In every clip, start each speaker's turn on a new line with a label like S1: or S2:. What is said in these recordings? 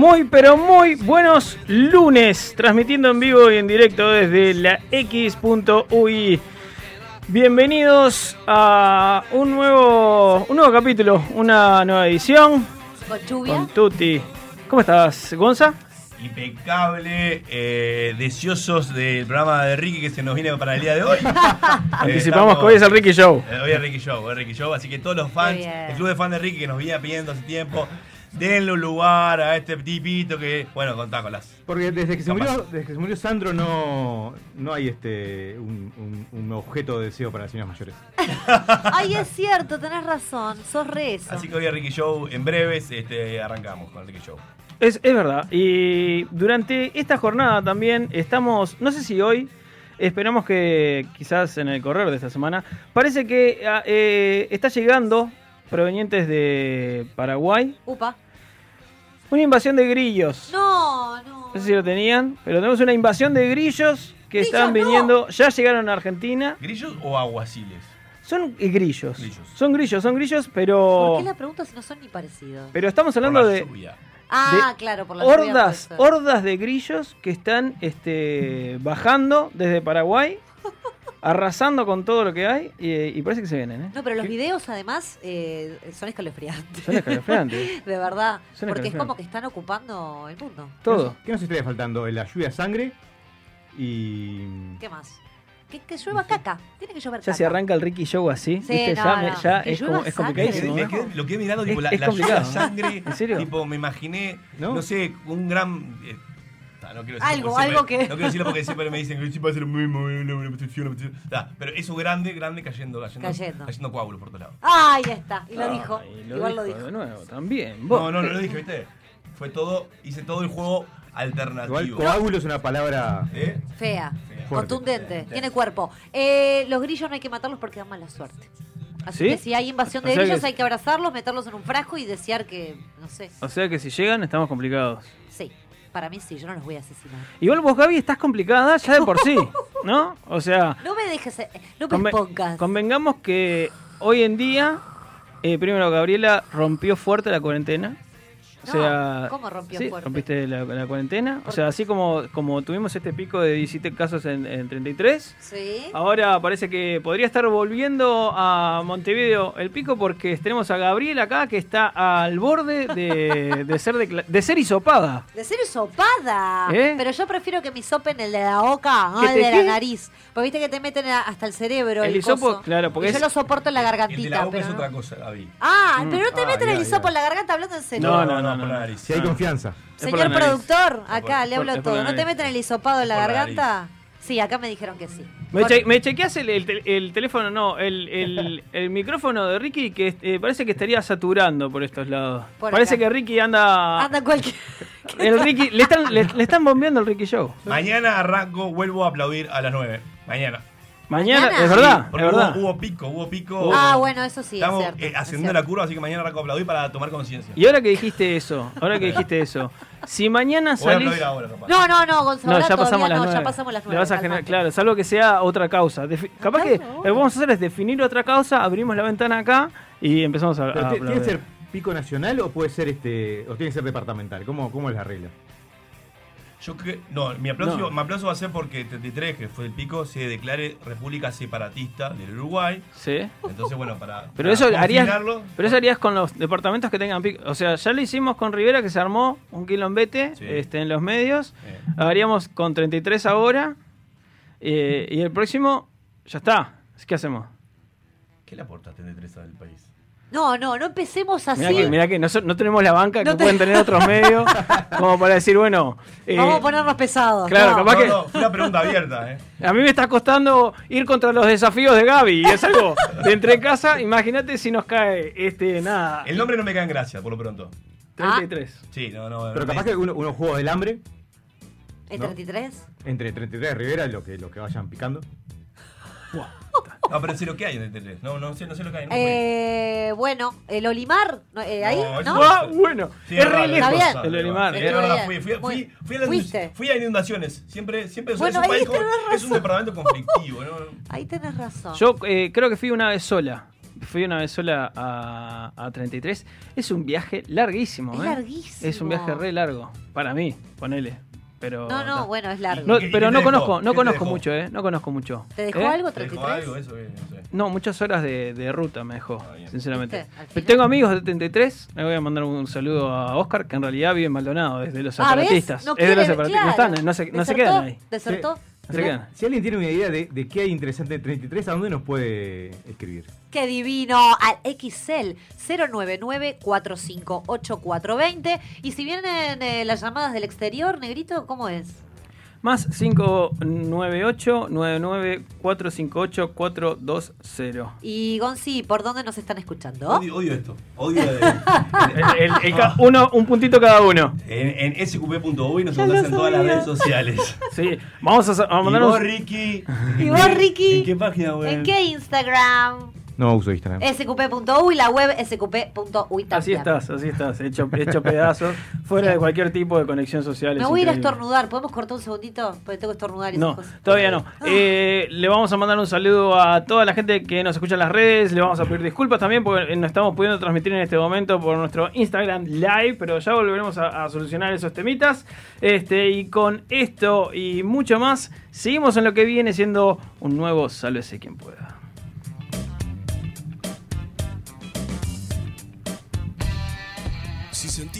S1: Muy, pero muy buenos lunes, transmitiendo en vivo y en directo desde la X.UI. Bienvenidos a un nuevo, un nuevo capítulo, una nueva edición
S2: Con lluvia.
S1: con Tuti. ¿Cómo estás, Gonza?
S3: impecable, eh, deseosos del programa de Ricky que se nos viene para el día de hoy.
S1: Anticipamos que hoy es el Ricky Show.
S3: Eh, Hoy es Ricky Show, hoy es Ricky Show, así que todos los fans, el club de fans de Ricky que nos viene pidiendo hace tiempo, denle un lugar a este tipito que, bueno, contá con las.
S4: Porque desde que se
S3: Capaz.
S4: murió, desde que se murió Sandro no, no hay este un, un- un objeto de deseo para las señoras mayores.
S2: Ay, es cierto, tenés razón. Sos re eso.
S3: Así que hoy es Ricky Show, en breves este, arrancamos con el Ricky Show.
S1: Es, es verdad. Y durante esta jornada también estamos, no sé si hoy, esperamos que quizás en el correr de esta semana, parece que ah, eh, está llegando, provenientes de Paraguay,
S2: Upa.
S1: una invasión de grillos.
S2: No, no.
S1: No sé si lo tenían, pero tenemos una invasión de grillos que
S2: Grillos,
S1: están
S2: no.
S1: viniendo, ya llegaron a Argentina.
S3: ¿Grillos o aguaciles?
S1: Son eh, grillos.
S3: Grillos.
S1: Son grillos, son grillos,
S2: ¿Por
S1: pero...
S2: qué la pregunta si no son ni parecidos?
S1: Pero estamos
S3: Por
S1: hablando
S3: la
S1: de
S3: lluvia.
S2: Ah, claro, por la lluvia
S1: hordas,
S2: puede ser.
S1: hordas de grillos que están este, bajando desde Paraguay, arrasando con todo lo que hay y, y parece que se vienen, ¿eh?
S2: No, pero los videos además eh, son escalofriantes.
S1: Son escalofriantes.
S2: De verdad.
S1: Son
S2: porque es como que están ocupando el mundo.
S1: Todo.
S4: ¿Qué nos estaría faltando? La lluvia de sangre y.
S2: ¿Qué más? Que, que llueva caca. Tiene que llover
S1: Ya
S2: caca.
S1: si arranca el Ricky Show así,
S2: Sí,
S1: ¿viste?
S2: no,
S1: ya, me-
S2: no.
S1: ya es, como, es complicadísimo.
S3: Me
S1: ¿eh?
S3: quedé- lo que he mirado, tipo,
S1: Es-
S3: la,
S1: es
S3: la lluvia de
S1: complicado.
S3: sangre.
S1: ¿En serio?
S3: Tipo, me imaginé,
S4: ¿No?
S3: no, sé, un gran. Ah, no quiero decirlo
S2: Algo,
S3: porque
S2: algo
S3: siempre-
S2: que-
S3: No quiero decirlo porque siempre me dicen que siempre va a ser muy, muy, una petición. Ah, pero eso grande, grande cayendo, cayendo.
S2: Cayendo.
S3: Cayendo coágulos por todos lados.
S2: Ay, ya está. Y lo
S1: Ay,
S2: dijo.
S1: lo
S2: Igual lo
S1: dijo
S2: dijo.
S1: de nuevo, también. Vos,
S3: No, no, no lo dije, ¿viste? Fue todo, hice todo el juego alternativo.
S4: Igual coágulo es una palabra.
S3: ¿Eh?
S2: Fea.
S3: Fea.
S2: Contundente. Tiene cuerpo. Eh, los grillos no hay que matarlos porque dan mala suerte. Así
S1: ¿Sí?
S2: que si hay invasión de
S1: O sea
S2: grillos
S1: que-
S2: hay que abrazarlos, meterlos en un frasco y desear que, no sé.
S1: O sea que si llegan estamos complicados.
S2: Sí, para mí sí, yo no los voy a asesinar.
S1: Igual vos, Gaby, estás complicada ya de por sí, ¿no? O sea,
S2: No me dejes, eh, no me expongas.
S1: convengamos que hoy en día, eh, primero Gabriela rompió fuerte la cuarentena. O sea,
S2: ¿cómo rompió
S1: sí,
S2: fuerte?
S1: rompiste la, la cuarentena. O
S2: ¿Por
S1: sea, así como, como tuvimos este pico de 17 casos en, en 33,
S2: Sí.
S1: ahora parece que podría estar volviendo a Montevideo el pico porque tenemos a Gabriela acá que está al borde de, de ser, decla- de ser hisopada.
S2: De ser sopada.
S1: ¿Eh?
S2: Pero yo prefiero que me sopen el de la boca, no
S1: ¿Que
S2: el de
S1: qué?
S2: la nariz. Porque viste que te meten hasta el cerebro.
S1: El
S2: El,
S1: hisopo,
S2: coso.
S1: claro, porque
S2: Y yo lo soporto en la
S3: El de
S2: gargantita.
S3: la boca
S2: pero
S3: es
S2: no-
S3: otra cosa, Gaby.
S2: Ah,
S1: Mm.
S2: pero no te
S3: Ah,
S2: meten el hisopo
S3: ya.
S2: en la garganta hablando en serio.
S1: No, no, no, no.
S4: Si hay
S3: Ah.
S4: confianza.
S2: Señor productor, acá
S3: por-
S2: le hablo
S1: por
S2: todo. ¿No te meten el hisopado en la garganta? Sí, acá me dijeron que sí.
S1: Me, che- me chequeas el, el tel- el teléfono, no, el, el- el micrófono de Ricky que eh, parece que estaría saturando por estos lados.
S2: Por
S1: parece
S2: acá.
S1: que Ricky anda...
S2: anda cualquier.
S1: el Ricky, le, están, le, le están bombeando el Ricky Show.
S3: Mañana arranco, vuelvo a aplaudir a las 9. Mañana.
S1: Mañana,
S2: Mañana.
S1: es verdad,
S3: Porque
S1: es verdad.
S3: Hubo, hubo pico, hubo pico.
S2: Ah, bueno, eso sí, es
S3: Estamos
S2: cierto,
S3: eh,
S2: es
S3: ascendiendo
S2: cierto.
S3: la curva, así que mañana arranco a aplaudir para tomar conciencia.
S1: Y ahora que dijiste eso, ahora que dijiste eso, si mañana
S3: Voy a
S1: salís...
S3: ahora.
S2: No, no, no, Gonzalo.
S1: No, ya pasamos las
S2: no,
S1: nueve.
S2: ya pasamos las
S1: Le
S2: nueve.
S1: vas a generar-
S2: calmate.
S1: claro, salvo que sea otra causa. Defi- capaz que lo que vamos a hacer es definir otra causa, abrimos la ventana acá y empezamos a, a
S4: Pero ¿Tiene que ser pico nacional o puede ser este. o tiene que ser departamental? ¿Cómo, cómo es la regla?
S3: Yo creo. No, mi aplauso,
S1: No.
S3: mi aplauso va a ser porque 33, que fue el pico, se declare república separatista del Uruguay.
S1: Sí.
S3: Entonces, bueno, para.
S1: Pero
S3: para
S1: eso harías, pero eso harías con los departamentos que tengan pico. O sea, ya lo hicimos con Rivera que se armó un quilombete
S3: Sí.
S1: este, en los medios.
S3: eh,
S1: Haríamos con 33 ahora. eh, y el próximo, ya está. ¿Qué hacemos?
S3: ¿Qué le aporta 33 al país?
S2: No, no, no empecemos así.
S1: Mirá que, mirá que nosotros no tenemos la banca
S2: No
S1: que
S2: te-
S1: pueden tener otros medios como para decir, bueno. eh,
S2: Vamos a ponernos pesados.
S1: claro,
S2: no.
S1: capaz
S3: No,
S1: que-
S3: no, fue una pregunta abierta, ¿eh?
S1: A mí me está costando ir contra los desafíos de Gaby. Y es algo de entre casa. Imagínate si nos cae este nada.
S3: El nombre no me cae en gracia, por lo pronto.
S1: 33.
S3: Sí, no, no.
S4: Pero
S3: me-
S4: capaz que uno- unos juegos del hambre
S2: ¿El
S4: ¿No?
S2: 33?
S4: entre 33 de Rivera, lo que, lo que vayan picando.
S3: No, pero sé lo que hay en DT3. No, no sé, no sé lo que hay. No.
S2: Eh, bueno, el Olimar, eh, ahí,
S3: No,
S2: ¿no?
S1: Ah, bueno.
S3: Sí,
S1: es re lejos.
S2: Está bien.
S1: El Olimar.
S3: Es verdad, fui, fui, fui, fui a las
S2: ¿Fuiste?
S3: fui a inundaciones. Siempre, siempre es
S2: Bueno,
S3: un
S2: ahí
S3: país con- es un departamento conflictivo, ¿no?
S2: Ahí tenés razón.
S1: Yo eh, creo que fui una vez sola. Fui una vez sola a, a 33. Es un viaje larguísimo,
S2: Es
S1: ¿eh?
S2: larguísimo.
S1: Es un viaje re largo. Para mí, ponele. Pero,
S2: no, no, bueno, es largo.
S1: No,
S3: ¿Y qué- y
S1: pero no conozco, no
S3: ¿Qué te
S1: conozco mucho, ¿eh? No conozco mucho.
S2: ¿Te dejó
S1: ¿Eh?
S2: algo
S3: ¿Te dejó
S2: 33?
S3: algo eso? eh, No sé.
S1: No, muchas horas de, de ruta me dejó,
S3: Ah, bien.
S1: sinceramente. Tengo amigos de 73, me voy a mandar un saludo a Oscar, que en realidad vive en Maldonado, desde los
S2: Ah,
S1: separatistas.
S2: No
S1: es de los separatistas. No
S2: claro.
S1: están, no se, no se quedan ahí.
S2: ¿Desertó?
S4: Si alguien tiene una idea de, de qué hay interesante en 33, ¿a dónde nos puede escribir?
S2: ¡Qué divino! Al XL 099-458-420. Y si vienen eh, las llamadas del exterior, Negrito, ¿cómo es?
S1: Más 598-99458-420.
S2: Y Gonzi, ¿por dónde nos están escuchando?
S3: Odio, odio esto. Odio de-
S1: El- el- uno, un puntito cada uno.
S3: en, en sqp.uy nos encontrás en todas las redes sociales.
S1: Sí, vamos a, a
S3: Y
S1: mandar
S3: vos. Ricky.
S2: ¿Y vos, Ricky?
S3: ¿En qué página web?
S2: ¿En qué Instagram?
S4: No uso Instagram.
S2: sqp.uy, la web sqp.uy también.
S1: Así estás, así estás, hecho, hecho pedazos, fuera de cualquier tipo de conexión social.
S2: Me voy a ir a estornudar. ¿Podemos cortar un segundito? Porque tengo que estornudar y
S1: No,
S2: esas cosas.
S1: todavía no. Eh, le vamos a mandar un saludo a toda la gente que nos escucha en las redes. Le vamos a pedir disculpas también porque no estamos pudiendo transmitir en este momento por nuestro Instagram Live, pero ya volveremos a, a solucionar esos temitas. Este, y con esto y mucho más, seguimos en lo que viene siendo un nuevo Sálvese quien pueda.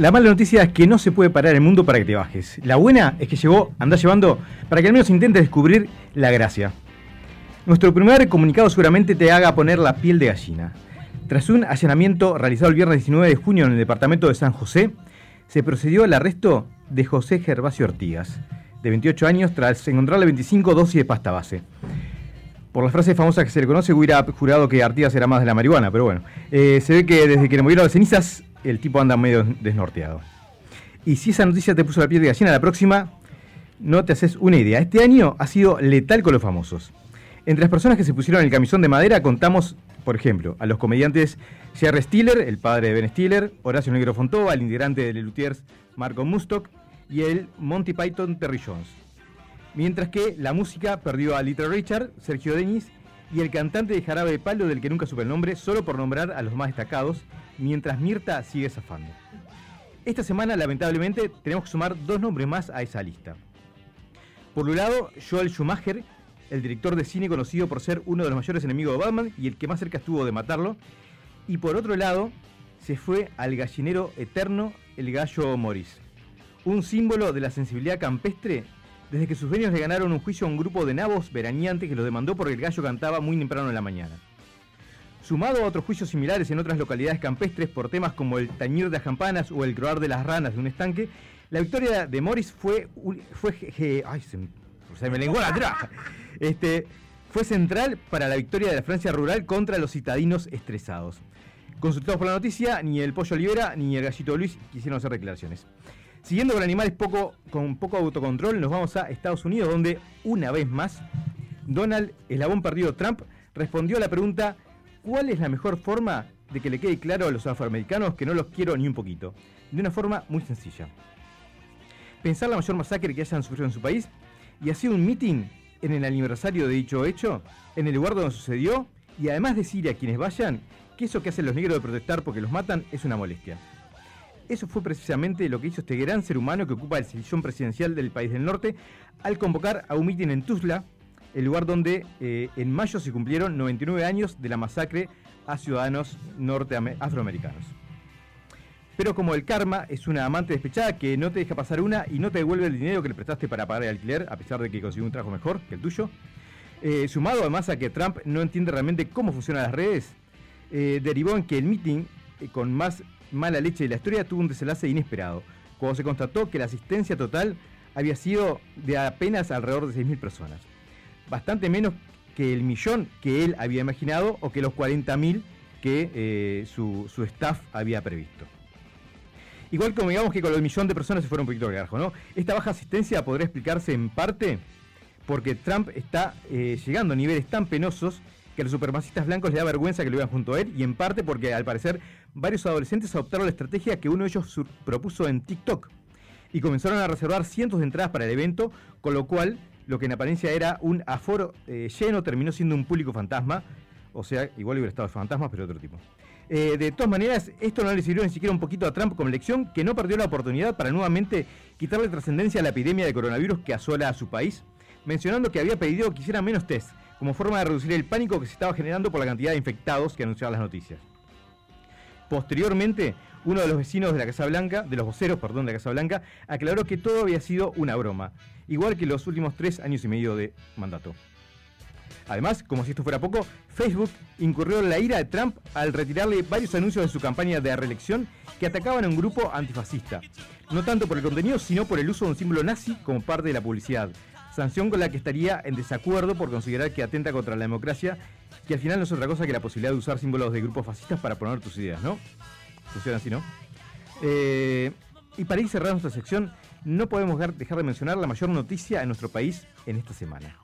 S4: La mala noticia es que no se puede parar el mundo para que te bajes. La buena es que llegó, anda llevando, para que al menos intentes descubrir la gracia. Nuestro primer comunicado seguramente te haga poner la piel de gallina. Tras un allanamiento realizado el viernes 19 de junio en el departamento de San José, se procedió al arresto de José Gervasio Ortigas, de 28 años, tras encontrarle 25 dosis de pasta base. Por las frases famosas que se le conoce, hubiera jurado que Artigas era más de la marihuana, pero bueno. Eh, se ve que desde que le movieron las cenizas, el tipo anda medio desnorteado. Y si esa noticia te puso la piel de gallina, la próxima no te haces una idea. Este año ha sido letal con los famosos. Entre las personas que se pusieron el camisón de madera contamos, por ejemplo, a los comediantes Jerry Stiller, el padre de Ben Stiller, Horacio Negro Fontova, el integrante de Lelutiers Marco Mustock y el Monty Python Terry Jones. Mientras que la música perdió a Little Richard, Sergio Denis y el cantante de Jarabe de Palo, del que nunca supe el nombre, solo por nombrar a los más destacados, mientras Mirta sigue zafando. Esta semana, lamentablemente, tenemos que sumar dos nombres más a esa lista. Por un lado, Joel Schumacher, el director de cine conocido por ser uno de los mayores enemigos de Batman y el que más cerca estuvo de matarlo. Y por otro lado, se fue al gallinero eterno, el gallo Morris. Un símbolo de la sensibilidad campestre desde que sus dueños le ganaron un juicio a un grupo de nabos veraneantes que los demandó porque el gallo cantaba muy temprano en la mañana. Sumado a otros juicios similares en otras localidades campestres por temas como el tañir de las campanas o el croar de las ranas de un estanque, la victoria de Morris fue, fue fue central para la victoria de la Francia rural contra los citadinos estresados. Consultados por la noticia, ni el pollo Olivera ni el gallito Luis quisieron hacer declaraciones. Siguiendo con animales poco, con poco autocontrol, nos vamos a Estados Unidos, donde una vez más Donald, eslabón perdido Trump, respondió a la pregunta ¿cuál es la mejor forma de que le quede claro a los afroamericanos que no los quiero ni un poquito? De una forma muy sencilla. Pensar la mayor masacre que hayan sufrido en su país y hacer un meeting en el aniversario de dicho hecho, en el lugar donde sucedió, y además decirle a quienes vayan que eso que hacen los negros de protestar porque los matan es una molestia. Eso fue precisamente lo que hizo este gran ser humano que ocupa el sillón presidencial del país del norte al convocar a un mitin en Tuzla, el lugar donde eh, en mayo se cumplieron 99 años de la masacre a ciudadanos afroamericanos. Pero como el karma es una amante despechada que no te deja pasar una y no te devuelve el dinero que le prestaste para pagar el alquiler, a pesar de que consiguió un trabajo mejor que el tuyo, eh, sumado además a que Trump no entiende realmente cómo funcionan las redes, eh, derivó en que el meeting con más mala leche de la historia tuvo un desenlace inesperado, cuando se constató que la asistencia total había sido de apenas alrededor de 6.000 personas. Bastante menos que el millón que él había imaginado o que los 40.000 que eh, su, su staff había previsto. Igual como digamos que con el millón de personas se fueron un poquito al garjo, ¿no? Esta baja asistencia podría explicarse en parte porque Trump está eh, llegando a niveles tan penosos que a los supremacistas blancos le da vergüenza que lo vean junto a él y en parte porque al parecer varios adolescentes adoptaron la estrategia que uno de ellos propuso en TikTok y comenzaron a reservar cientos de entradas para el evento, con lo cual lo que en apariencia era un aforo eh, lleno terminó siendo un público fantasma, o sea, igual hubiera estado fantasma, pero de otro tipo. Eh, de todas maneras, esto no le sirvió ni siquiera un poquito a Trump como lección, que no perdió la oportunidad para nuevamente quitarle trascendencia a la epidemia de coronavirus que asola a su país, mencionando que había pedido que hiciera menos test, como forma de reducir el pánico que se estaba generando por la cantidad de infectados que anunciaban las noticias. Posteriormente, uno de los vecinos de la Casa Blanca, de los voceros, perdón, de la Casa Blanca, aclaró que todo había sido una broma, igual que los últimos tres años y medio de mandato. Además, como si esto fuera poco, Facebook incurrió en la ira de Trump al retirarle varios anuncios de su campaña de reelección que atacaban a un grupo antifascista. No tanto por el contenido, sino por el uso de un símbolo nazi como parte de la publicidad. Sanción con la que estaría en desacuerdo por considerar que atenta contra la democracia, que al final no es otra cosa que la posibilidad de usar símbolos de grupos fascistas para poner tus ideas, ¿no? Funciona así, ¿no? Eh, y para ir cerrando nuestra sección, no podemos dejar de mencionar la mayor noticia en nuestro país en esta semana.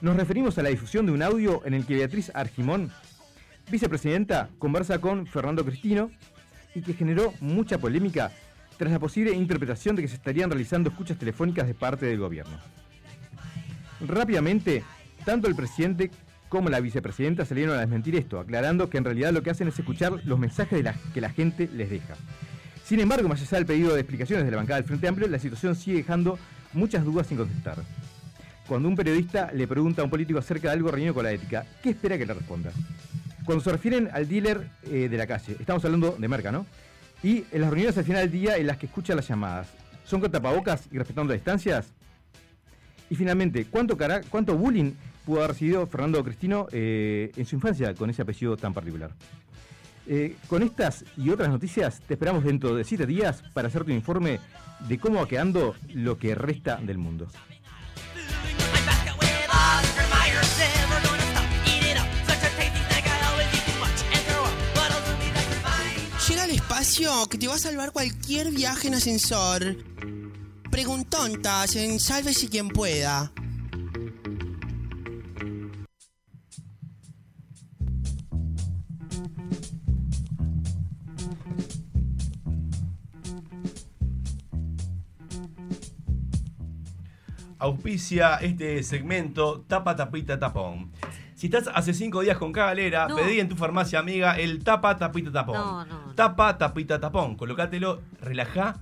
S4: Nos referimos a la difusión de un audio en el que Beatriz Argimón, vicepresidenta, conversa con Fernando Cristino y que generó mucha polémica tras la posible interpretación de que se estarían realizando escuchas telefónicas de parte del gobierno. Rápidamente, tanto el presidente como la vicepresidenta salieron a desmentir esto, aclarando que en realidad lo que hacen es escuchar los mensajes que la gente les deja. Sin embargo, más allá del pedido de explicaciones de la bancada del Frente Amplio, la situación sigue dejando muchas dudas sin contestar. Cuando un periodista le pregunta a un político acerca de algo reñido con la ética, ¿qué espera que le responda? Cuando se refieren al dealer eh, de la calle, estamos hablando de merca, ¿no? Y en las reuniones al final del día en las que escucha las llamadas, ¿son con tapabocas y respetando distancias? Y finalmente, ¿cuánto, cara- cuánto bullying pudo haber recibido Fernando Cristino eh, en su infancia con ese apellido tan particular? Eh, con estas y otras noticias te esperamos dentro de 7 días para hacerte un informe de cómo va quedando lo que resta del mundo.
S5: Llega al espacio que te va a salvar cualquier viaje en ascensor. Preguntontas en Sálvese quien pueda.
S3: Auspicia este segmento Tapa Tapita Tapón. Si estás hace cinco días con cagalera,
S2: No.
S3: pedí en tu farmacia amiga el tapa tapita tapón.
S2: No, no, no.
S3: Tapa tapita tapón. Colocátelo, relajá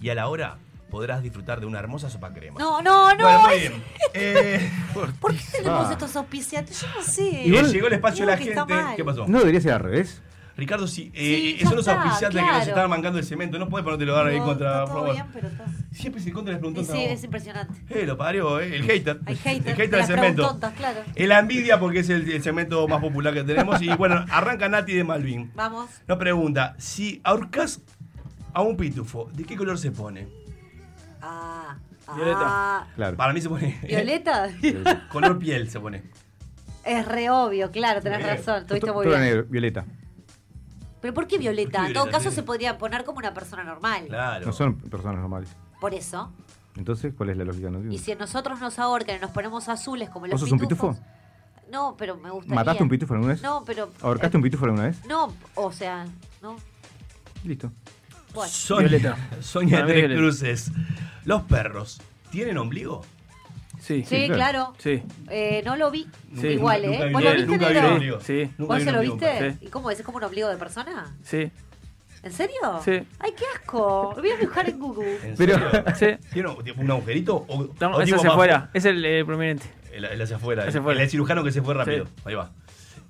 S3: y a la hora podrás disfrutar de una hermosa sopa crema.
S2: No, no, no.
S3: Bueno, muy bien. Eh,
S2: ¿Por qué tenemos estos auspiciantes? Yo no sé.
S4: Igual-
S3: llegó el espacio de la
S2: Creo que está
S3: gente.
S2: mal.
S3: ¿Qué pasó?
S4: ¿No debería ser al revés?
S3: Ricardo, sí, eh,
S2: Sí,
S3: son
S2: ya
S3: los
S2: está,
S3: auspiciantes que nos
S2: claro.
S3: están mancando el cemento. No puedes ponerte lo dar ahí
S2: No,
S3: contra.
S2: está todo
S3: favor.
S2: bien, pero está...
S3: Siempre se contra las
S2: Y
S3: preguntas.
S2: sí, es impresionante.
S3: Eh, lo parió, eh. El hater.
S2: Hay haters
S3: El hater
S2: de
S3: del
S2: las
S3: cemento.
S2: preguntontas, claro.
S3: El la envidia porque es el, el segmento más popular que tenemos. Y bueno, arranca Nati de Malvin.
S2: Vamos.
S3: Nos pregunta, si ahorcas a un pitufo, ¿de qué color se pone?
S2: Ah,
S1: Violeta.
S2: ah.
S4: Claro.
S3: Para mí se pone...
S2: ¿Violeta?
S3: color piel se pone.
S2: es re obvio, claro, tenés razón. Tuviste muy bien.
S4: negro, Violeta.
S2: Pero ¿por qué Violeta?
S3: ¿Por qué
S2: en todo caso
S3: Sí.
S2: se podría poner como una persona normal.
S3: Claro.
S4: No son personas normales.
S2: Por eso.
S4: Entonces, ¿cuál es la lógica? No
S2: Y si a nosotros nos ahorcan y nos ponemos azules como los
S4: ¿Vos sos un
S2: pitufos-
S4: pitufo?
S2: No, pero me gustaría.
S4: ¿Mataste un pitufo alguna vez?
S2: No, pero...
S4: ¿Ahorcaste un pitufo alguna vez?
S2: No, o sea, no.
S4: Listo.
S2: Bueno.
S3: Sonia,
S1: Violeta.
S3: Sonia Tres
S1: Violeta.
S3: Cruces. ¿Los perros tienen ombligo?
S1: Sí.
S2: Sí, claro.
S1: Sí.
S2: Eh, no lo vi
S1: Sí.
S2: igual,
S3: Nunca
S2: ¿eh?
S3: vi-
S2: ¿Vos lo viste,
S3: Nunca vi
S2: negro?
S3: un ombligo.
S1: Sí.
S3: Nunca
S2: ¿Vos
S3: vi
S2: se
S3: un
S2: lo viste? ¿Y cómo es? ¿Es como un ombligo de persona?
S1: Sí.
S2: ¿En serio?
S1: Sí.
S2: ¡Ay, qué asco! Lo voy a buscar en Google.
S3: ¿En
S4: Pero-
S3: serio?
S1: Sí.
S3: ¿Tiene un, agujerito? O,
S1: No,
S3: o
S1: es hacia afuera. Es el eh, prominente.
S3: El, el hacia afuera.
S1: Hacia
S3: el- cirujano que se fue rápido.
S1: Sí.
S3: Ahí va.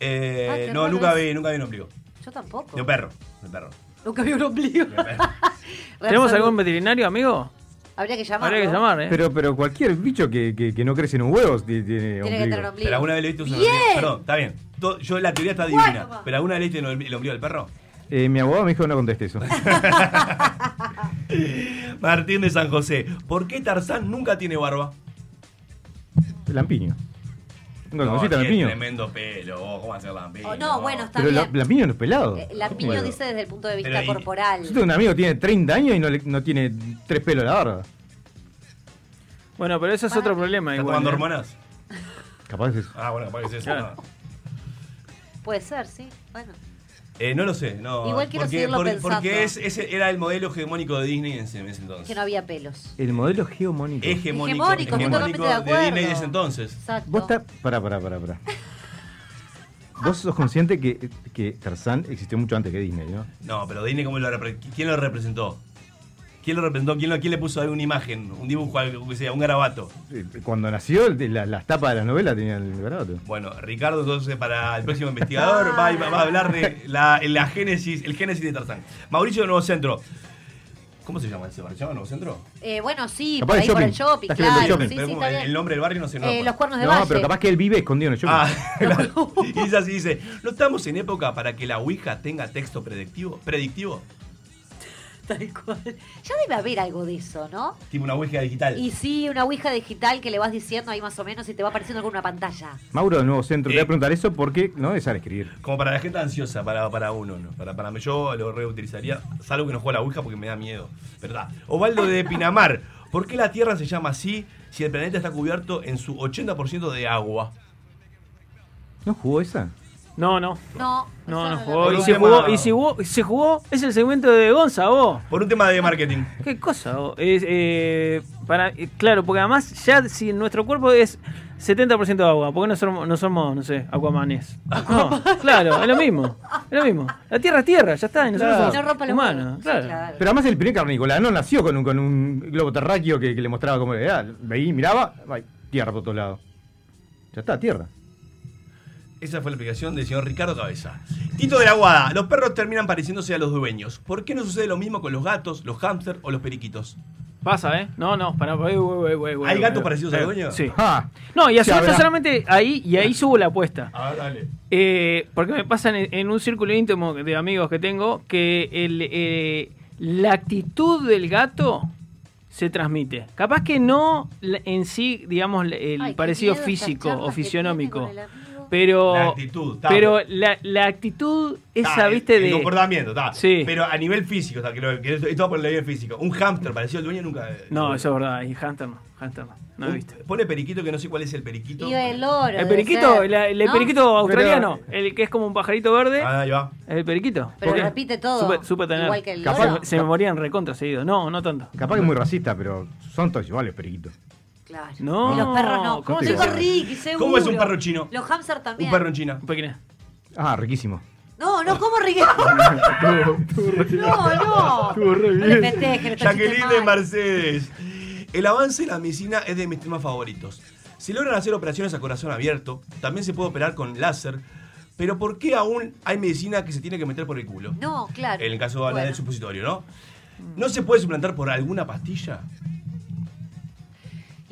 S3: Eh,
S2: Ah,
S3: no, nunca vi, nunca vi un ombligo.
S2: Yo tampoco.
S3: De un perro. De perro.
S2: Nunca vi un ombligo.
S1: ¿Tenemos algún veterinario, amigo?
S2: Habría que llamarlo.
S1: Habría que llamar, ¿eh?
S4: Pero, pero cualquier bicho que, que, que no crece en un huevo tiene, tiene
S2: que tener ombligo.
S3: Pero alguna vez le viste un
S2: Bien.
S3: Perdón, está bien. Todo- yo la teoría está divina. Pero alguna vez le viste el el ombligo del perro.
S4: Eh, mi abogado me dijo que no conteste eso.
S3: Martín de San José. ¿Por qué Tarzán nunca tiene barba?
S4: Lampiño. ¿Nunca
S3: No,
S4: conociste a
S3: tiene
S4: Lampiño?
S3: tremendo pelo. vos, ¿Cómo va a ser Lampiño?
S2: Oh, no, bueno, está
S4: Pero la-
S2: bien.
S4: Lampiño no es pelado.
S2: Eh, Lampiño
S4: Bueno.
S2: dice desde el punto de vista
S3: Pero y-
S2: corporal.
S4: Yo tengo un amigo que tiene 30 años y no, le- no tiene tres pelos en la barba.
S1: Bueno, pero eso es otro problema.
S3: ¿Está
S1: igual,
S3: tomando
S1: ¿eh?
S3: hormonas?
S4: Capaz es eso.
S3: Ah, bueno, capaz que es eso.
S1: Claro.
S2: Puede ser, sí. Bueno.
S3: Eh, no lo sé, no.
S2: Igual quiero
S3: porque,
S2: seguirlo
S3: porque,
S2: pensando.
S3: porque es- ese era el modelo hegemónico de Disney en ese, en ese entonces.
S2: Que no había pelos.
S4: El modelo.
S3: Hegemónico,
S2: Hegemónico,
S4: estoy
S2: totalmente de
S3: de
S2: acuerdo.
S3: Disney de ese entonces.
S2: Exacto.
S4: Vos estás. Pará, pará, pará, pará. Vos sos consciente que, que Tarzán existió mucho antes que Disney, ¿no?
S3: No, pero Disney, ¿cómo lo ¿quién lo representó? ¿Quién lo representó? ¿Quién, lo- quién le puso ahí una imagen, un dibujo, algo que sea, un garabato?
S4: Cuando nació, la- las tapas de las novelas tenían el garabato.
S3: Bueno, Ricardo, entonces, para el próximo investigador, va, a- va a hablar de la, la génesis, el génesis de Tarzán. Mauricio de Nuevo Centro. ¿Cómo se llama ese barrio? ¿Se llama Nuevo Centro?
S2: Eh, bueno, sí,
S4: Capaz
S2: por ahí por el
S4: shopping.
S2: Sí, sí, está
S3: el, nombre del barrio no sé. no me
S2: Eh, los cuernos de
S4: No,
S2: valle.
S4: pero capaz que él vive escondido en el shopping.
S3: Ah, claro. Y dice así, dice, ¿no estamos en época para que la Ouija tenga texto predictivo? ¿Predictivo?
S2: Tal cual. Ya debe haber algo de eso, ¿no?
S3: Tipo una Ouija digital.
S2: Y sí, una ouija digital que le vas diciendo ahí más o menos y te va apareciendo alguna pantalla.
S4: Mauro de Nuevo Centro, te
S3: Eh.
S4: voy a preguntar eso porque no es escribir.
S3: Como para la gente ansiosa, para, para uno, ¿no? Para, para mí, yo lo reutilizaría, salvo que no juega la Ouija porque me da miedo, ¿verdad? Osvaldo de Pinamar, ¿por qué la Tierra se llama así si el planeta está cubierto en su 80% de agua?
S4: ¿No jugó esa?
S1: No, no.
S2: No,
S1: No, no jugó. Y
S3: tema-
S1: jugó, y si jugó, se jugó, es el segmento de Gonza, vos.
S3: Por un tema de marketing.
S1: ¿Qué cosa? vos? Es, eh, para, eh, claro, porque además ya si nuestro cuerpo es 70% de agua, ¿por qué no somos, no somos, no sé, aguamanes? No, claro, es lo mismo. Es lo mismo. La tierra es tierra, ya está. Y nosotros
S4: Claro.
S2: No
S1: somos
S2: rompa los
S1: humanos. claro.
S2: claro.
S4: Pero además el primer carnícola no nació con un, con un globo terráqueo que, que le mostraba cómo era. Veí, miraba, ay, tierra por todos lados. Ya está, tierra.
S3: Esa fue la explicación del señor Ricardo Cabeza. Tito de la Guada, los perros terminan pareciéndose a los dueños. ¿Por qué no sucede lo mismo con los gatos, los hámster o los periquitos?
S1: Pasa, ¿eh? No, no, para.
S3: ¿Hay gatos parecidos al dueño?
S1: Sí.
S4: Ah,
S1: No, y a su
S4: Ya
S1: vez no
S4: habrá.
S1: solamente ahí, y ahí subo la apuesta.
S3: A ver, dale.
S1: Eh, porque me pasa en, en un círculo íntimo de amigos que tengo que el, eh, la actitud del gato se transmite. Capaz que no en sí, digamos, el
S2: Ay,
S1: parecido físico o fisionómico.
S2: El.
S1: Pero,
S3: La actitud, está.
S1: pero la, la actitud esa,
S3: el-
S1: viste,
S3: el,
S1: de...
S3: comportamiento, está.
S1: Sí.
S3: Pero a nivel físico, está, que, lo- que esto esto por el nivel físico. Un hámster parecido al dueño nunca.
S1: No, eso es verdad. Y Hunter no. Hunter no. No he
S3: Un-
S1: visto.
S3: Pone periquito que no sé cuál es el periquito.
S2: Y el loro.
S1: El periquito, la- el,
S2: ¿no?
S1: periquito australiano, el que es como un pajarito verde,
S3: Ah, ahí va.
S1: es el periquito.
S2: Pero
S1: Porque
S2: repite todo.
S1: Supe, supe tener.
S2: Igual que el
S4: Capaz-.
S1: Se me morían recontra seguido. No, no tanto.
S4: capaz que es muy racista, pero son todos iguales, periquitos.
S2: Claro.
S1: No,
S2: Y los perros no.
S1: ¿cómo
S4: te?
S2: Ricky, seguro.
S3: ¿Cómo es un perro chino?
S2: Los hamsters también.
S3: Un perro en China.
S1: Un pequeño.
S4: Ah, riquísimo.
S2: No, no, ¿cómo Ricky? no, no. No le
S3: Jacqueline de. Mercedes. El avance en la medicina es de mis temas favoritos. Se logran hacer operaciones a corazón abierto, también se puede operar con láser, pero ¿por qué aún hay medicina que se tiene que meter por el culo?
S2: No, claro.
S3: En el caso de la del supositorio, ¿no? ¿No se puede suplantar por alguna pastilla?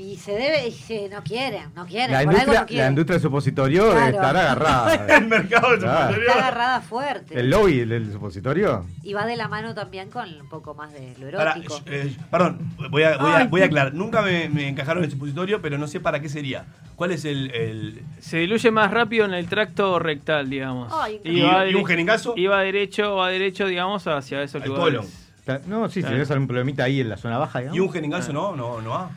S2: Y se debe, y se- no quieren, no quieren,
S4: La industria,
S2: no
S4: la
S2: quieren.
S4: industria del supositorio
S2: Claro.
S4: estará agarrada.
S3: El mercado del
S4: Claro.
S3: supositorio.
S2: Está agarrada fuerte.
S4: El lobby del supositorio.
S2: Y va de la mano también con un poco más de lo
S3: Para,
S2: erótico.
S3: eh, perdón, voy a, voy a- voy a aclarar. Nunca me, me encajaron en el supositorio, pero no sé para qué sería. ¿Cuál es el, el-
S1: Se diluye más rápido en el tracto rectal, digamos.
S3: ¿Y-
S1: va
S3: y un
S1: dere-
S3: jeringazo?
S1: Y va derecho, va derecho, digamos, hacia esos
S3: Al
S1: lugares.
S3: colon.
S4: No, sí, si
S1: Claro.
S4: tenés algún problemita ahí en la zona baja, digamos.
S3: ¿Y un jeringazo no? No, no va.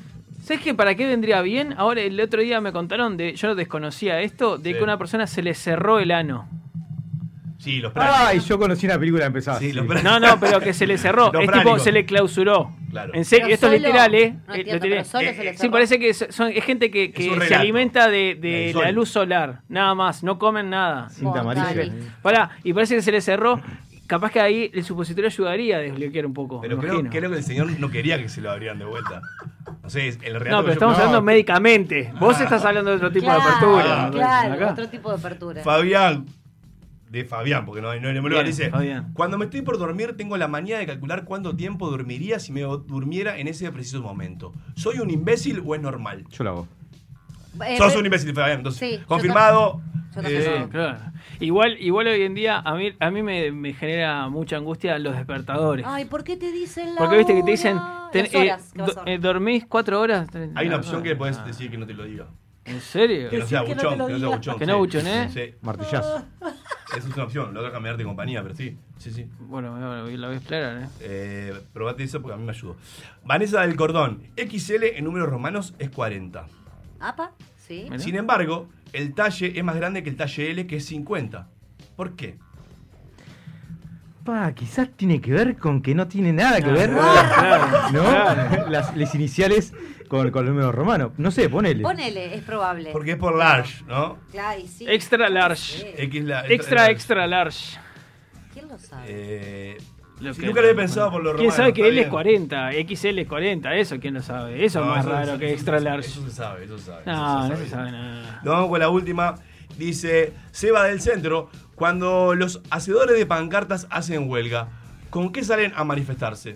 S1: ¿Sabes que para qué vendría bien? Ahora, el otro día me contaron, de yo desconocía esto, de
S3: Sí.
S1: que a una persona se le cerró el ano.
S3: Sí, los prácticos.
S4: Ay, yo conocí una película que empezaba
S3: Sí, los
S1: No, no, pero que se le cerró.
S3: Los
S1: es tipo, se le clausuró.
S3: Claro.
S1: En serio, esto es literal, ¿eh?
S2: no
S1: Eh,
S2: entiendo, pero solo
S3: Eh,
S2: se le
S1: Sí,
S2: cerró.
S1: parece que es, son, es gente que, que
S3: Es
S1: se alimenta de, de la luz solar, nada más, no comen nada.
S4: Cinta amarilla.
S1: Pará, y parece que se le cerró. Capaz que ahí el supositorio ayudaría a desbloquear un poco.
S3: Pero creo, creo que el señor no quería que se lo abrieran de vuelta. No sé, el relato
S1: No,
S3: que
S1: pero
S3: yo-
S1: estamos
S4: no,
S1: hablando
S4: que-
S1: médicamente. Vos estás hablando de otro tipo
S2: claro,
S1: de apertura. me
S2: Claro,
S1: acá.
S2: otro tipo de apertura.
S3: Fabián, de Fabián, porque no hay no número,
S1: Bien,
S3: dice,
S1: Fabián.
S3: cuando me estoy por dormir tengo la manía de calcular cuánto tiempo dormiría si me durmiera en ese preciso momento. ¿Soy un imbécil o es normal?
S4: Yo lo hago.
S2: Eh,
S3: Sos un imbécil, Fabián. Entonces,
S2: Sí, yo
S3: confirmado.
S2: yo también
S3: eh,
S1: Claro. Igual, igual hoy en día a mí, a mí me, me genera mucha angustia los despertadores.
S2: Ay, ¿por qué te dicen la
S1: Porque viste que te dicen, ten-
S2: Las horas
S1: eh,
S2: que vas a
S1: do-
S2: dormir.
S1: eh, ¿dormís cuatro horas?
S3: hay una opción que puedes
S1: Ah,
S3: decir que no te lo diga.
S1: ¿En serio?
S3: Que no sea
S2: Decir que no
S3: buchón,
S2: te lo
S3: que no sea
S2: diga.
S3: buchón.
S1: Que no
S3: sí.
S1: buchoné.
S3: Sí,
S4: Martillazo.
S3: esa es una opción. La otra es cambiarte de compañía, pero sí. Sí, sí.
S1: Bueno, bueno, la voy a explorar, ¿eh?
S3: Eh, probate eso porque a mí me ayudó. Vanessa del Cordón. XL en números romanos es 40.
S2: ¿Apa? Sí.
S3: Sin embargo, el talle es más grande que el talle L, que es 50. ¿Por qué?
S4: Pa, quizás tiene que ver con que no tiene nada que ver. ¿No? Las, las iniciales con, con el número romano. No sé, ponele.
S2: Ponele, es probable.
S3: Porque es por large, ¿no?
S2: Claro, y sí.
S1: Extra large.
S2: sé.
S3: X la-
S1: Extra, extra large.
S2: ¿Quién lo sabe?
S3: Eh,
S1: Lo
S3: sí,
S1: que-
S3: nunca lo había pensado por lo romano.
S1: ¿Quién sabe que L es
S3: bien.
S1: 40? XL es 40, eso quién lo sabe. Eso
S3: No,
S1: es más
S3: eso-
S1: raro
S3: eso-
S1: que
S3: eso-
S1: extra
S3: eso-
S1: large.
S3: Eso se sabe, eso se sabe.
S1: No,
S3: eso
S1: no
S3: se
S1: se sabe nada.
S3: Nos vamos con la última. Dice Seba del Centro, cuando los hacedores de pancartas hacen huelga, ¿con qué salen a manifestarse?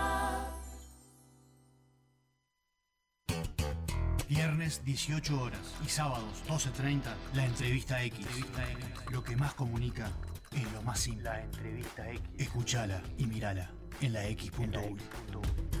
S6: Viernes 18 horas y sábados 12.30 la entrevista X. Lo que más comunica es lo más simple. La entrevista X. Escúchala y mirala en la X.U.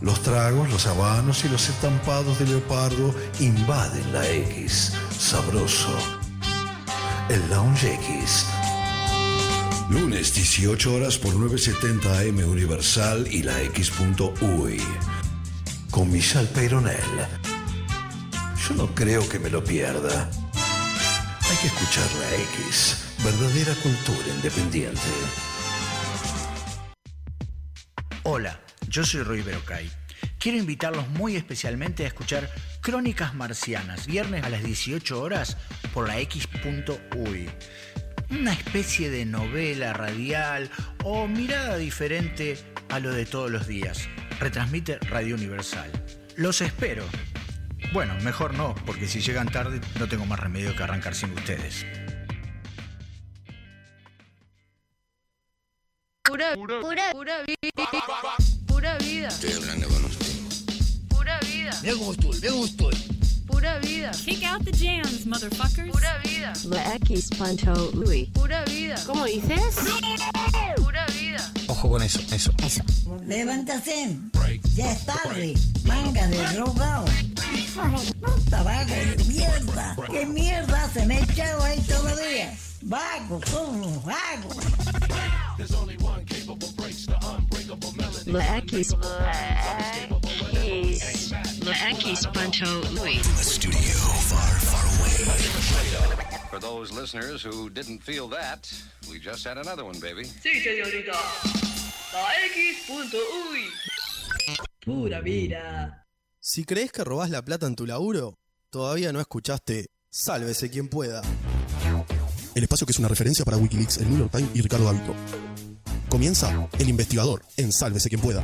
S7: Los tragos, los habanos y los estampados de leopardo invaden la X. Sabroso. El Lounge X. Lunes 18 horas por 970 AM Universal y la X.UI. Con Michelle Peyronel. Yo no creo que me lo pierda. Hay que escuchar la X. Verdadera cultura independiente.
S6: Hola, yo soy Roy Berocay. Quiero invitarlos muy especialmente a escuchar Crónicas Marcianas, viernes a las 18 horas por la X.UI. Una especie de novela radial o mirada diferente a lo de todos los días. Retransmite Radio Universal. Los espero. Bueno, mejor no, porque si llegan tarde no tengo más remedio que arrancar sin ustedes.
S8: pura, pura, pura vida. Pura vida.
S7: Estoy hablando con usted.
S8: Pura vida.
S6: Estoy, mira cómo estoy.
S8: Pura vida.
S9: Kick out the jams, motherfuckers.
S8: Pura vida.
S10: La X.UI.
S8: Pura vida.
S10: ¿Cómo dices?
S8: Pura vida.
S6: Ojo con eso, eso.
S10: Eso.
S11: Levántate. Ya es tarde. Manga de drogado. Vago de mierda. ¿Qué mierda se me ha echado ahí todavía? Vago, somos vagos.
S10: La X. La X.UI.
S12: Studio far, far away.
S13: For those listeners who didn't feel that, we just had another one, baby.
S8: Sí, señorita. La X.UI. Pura vida.
S14: Si crees que robás la plata en tu laburo, todavía no escuchaste Sálvese quien pueda. El espacio que es una referencia para Wikileaks, el New York Times y Ricardo Davito. Comienza El Investigador en Sálvese quien pueda.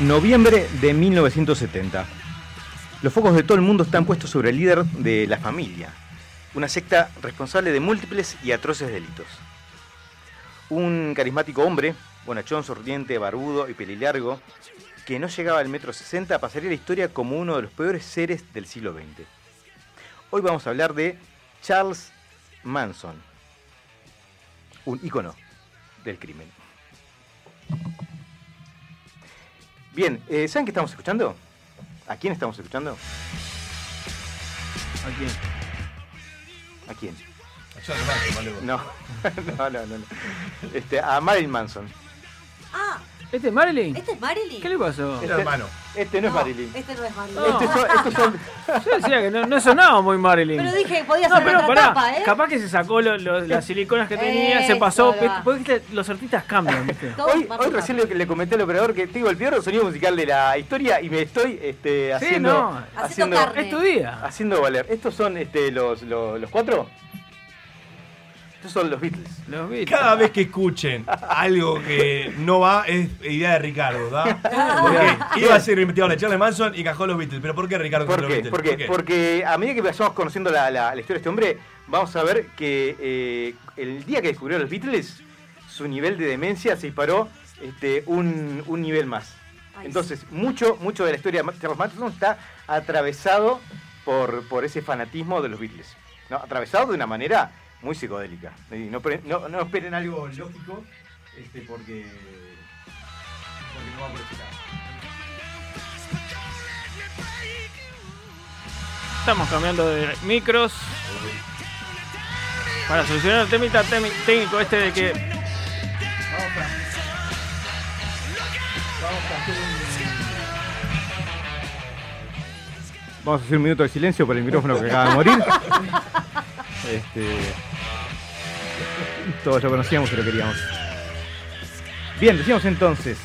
S4: Noviembre de 1970. Los focos de todo el mundo están puestos sobre el líder de la familia, una secta responsable de múltiples y atroces delitos. Un carismático hombre, bonachón, sordiente, barbudo y pelilargo, que no llegaba al metro 60, pasaría la historia como uno de los peores seres del siglo XX. Hoy vamos a hablar de Charles Manson, un ícono del crimen. Bien, eh, ¿saben qué estamos escuchando? ¿A quién estamos escuchando?
S1: ¿A quién?
S4: ¿A quién?
S3: A Charles Manson, boludo.
S4: No, no, no, no. no. Este, a Marilyn Manson.
S2: Ah,
S1: ¿Este es Marilyn?
S2: ¿este es Marilyn?
S1: ¿Qué le pasó?
S4: Este- Este no, es Marilyn.
S2: Este no es Marilyn.
S4: Estos son, estos son-
S1: Yo decía que no, no sonaba muy Marilyn.
S2: Pero dije, podía
S1: No,
S2: ser
S1: pero
S2: otra
S1: pará,
S2: tapa, ¿eh?
S1: capaz que se sacó lo- lo- las siliconas que tenía, se pasó. Porque los artistas cambian, ¿viste?
S4: Hoy, hoy recién le, le comenté al operador que tengo el peor sonido musical de la historia y me estoy este, haciendo,
S1: no.
S4: haciendo,
S1: carne. Es tu día.
S4: haciendo valer. Estos son este, los, los, los cuatro. Estos son los Beatles.
S1: Los Beatles.
S3: Cada vez que escuchen algo que no va, es idea de Ricardo, ¿da? Porque iba a ser investigador de Charles Manson y cajó los Beatles. ¿Pero por qué Ricardo
S4: ¿Por
S3: cajó los
S4: qué?
S3: Beatles?
S4: ¿Por qué? Porque a medida que vayamos conociendo la, la- la historia de este hombre, vamos a ver que eh, el día que descubrió los Beatles, su nivel de demencia se disparó este, un, un nivel más. Entonces, mucho, mucho de la historia de Charles Manson está atravesado por, por ese fanatismo de los Beatles. ¿no? Atravesado de una manera muy psicodélica. Y no, pre- no- no esperen algo lógico, este, porque, porque no va por ese.
S1: Estamos cambiando de micros. Para solucionar el temita temi- técnico este de que.
S4: Vamos a hacer un minuto de silencio por el micrófono que acaba de morir. Este, todos lo conocíamos y lo queríamos. Bien, decíamos entonces.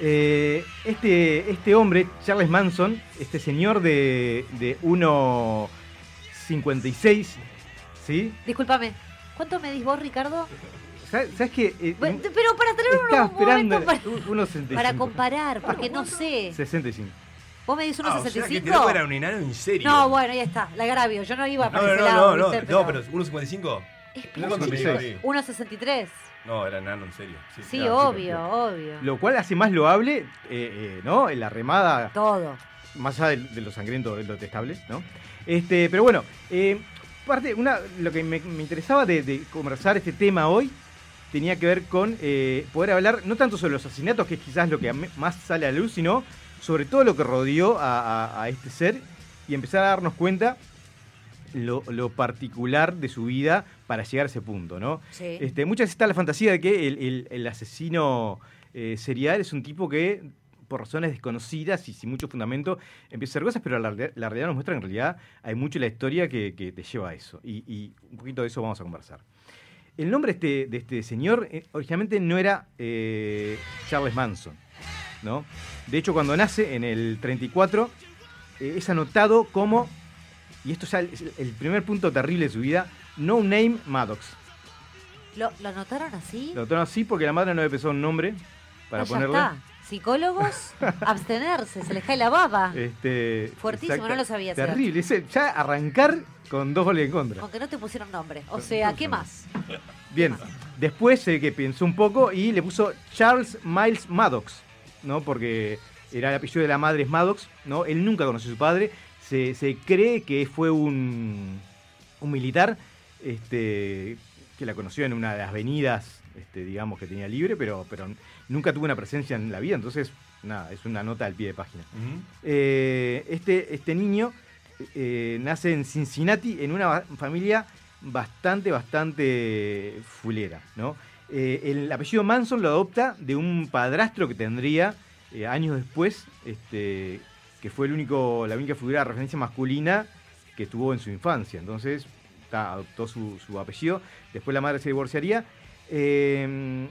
S4: eh, este, este hombre, Charles Manson, este señor de, de 1,56, ¿sí?
S2: Discúlpame. ¿Cuánto medís vos, Ricardo?
S4: ¿Sabes, sabes qué? Eh,
S2: Bueno, Pero para tener un, momento
S4: esperando
S2: para,
S4: un- 1,65.
S2: para comparar, porque no sé.
S4: 65.
S2: ¿Vos medís
S3: Ah, o sea que
S2: 1,65?
S3: era un enano en serio.
S2: no, bueno, ahí está, la agravio. Yo no iba
S3: No,
S2: para
S3: no,
S2: ese
S3: no,
S2: lado.
S3: no, no, no, pero 1.55.
S2: Pero
S3: No,
S2: chiquito.
S3: sí.
S2: 1,63.
S3: No, era enano en serio. Sí,
S2: Sí,
S3: claro,
S2: obvio, obvio.
S4: Lo cual hace más loable, eh, eh, ¿no? En la remada.
S2: Todo.
S4: Más allá de, de lo sangriento, de lo detestable, ¿no? Este, pero bueno, eh, parte, una, lo que me, me interesaba de, de conversar este tema hoy tenía que ver con eh, poder hablar no tanto sobre los asesinatos, que es quizás lo que más sale a la luz, sino sobre todo lo que rodeó a, a- a este ser y empezar a darnos cuenta lo, lo particular de su vida para llegar a ese punto, ¿no?
S2: Sí.
S4: Este, muchas veces está la fantasía de que el, el- el asesino eh, serial es un tipo que, por razones desconocidas y sin mucho fundamento, empieza a hacer cosas, pero la, la realidad nos muestra que en realidad hay mucho en la historia que, que te lleva a eso. Y, y un poquito de eso vamos a conversar. El nombre de este, de este señor eh, originalmente no era eh, Charles Manson, ¿no? De hecho, cuando nace en el 34, eh, es anotado como, y esto ya es el primer punto terrible de su vida, No Name Maddox.
S2: ¿Lo, lo anotaron así?
S4: Lo notaron así porque la madre no había pensado un nombre para
S2: Ah, ya
S4: ponerle.
S2: está. Psicólogos, abstenerse, se les cae la baba.
S4: Este,
S2: Fuertísimo,
S4: exacta-
S2: no lo sabía
S4: Terrible, ese- ya arrancar con dos goles en contra.
S2: Aunque no te pusieron nombre. O sea, ¿qué más?
S4: Bien, después se que pensó un poco y le puso Charles Miles Maddox, ¿no? Porque era el apellido de la madre es Maddox, ¿no? Él nunca conoció a su padre. Se, se cree que fue un, un militar este, que la conoció en una de las venidas, este, digamos, que tenía libre, pero, pero nunca tuvo una presencia en la vida, entonces, nada, es una nota al pie de página. Eh, este, este niño eh, nace en Cincinnati en una familia bastante, bastante fulera, ¿no? Eh, el apellido Manson lo adopta de un padrastro que tendría eh, años después, este, que fue el único, la única figura de referencia masculina que tuvo en su infancia. Entonces, adoptó su, apellido. Después la madre se divorciaría. Eh,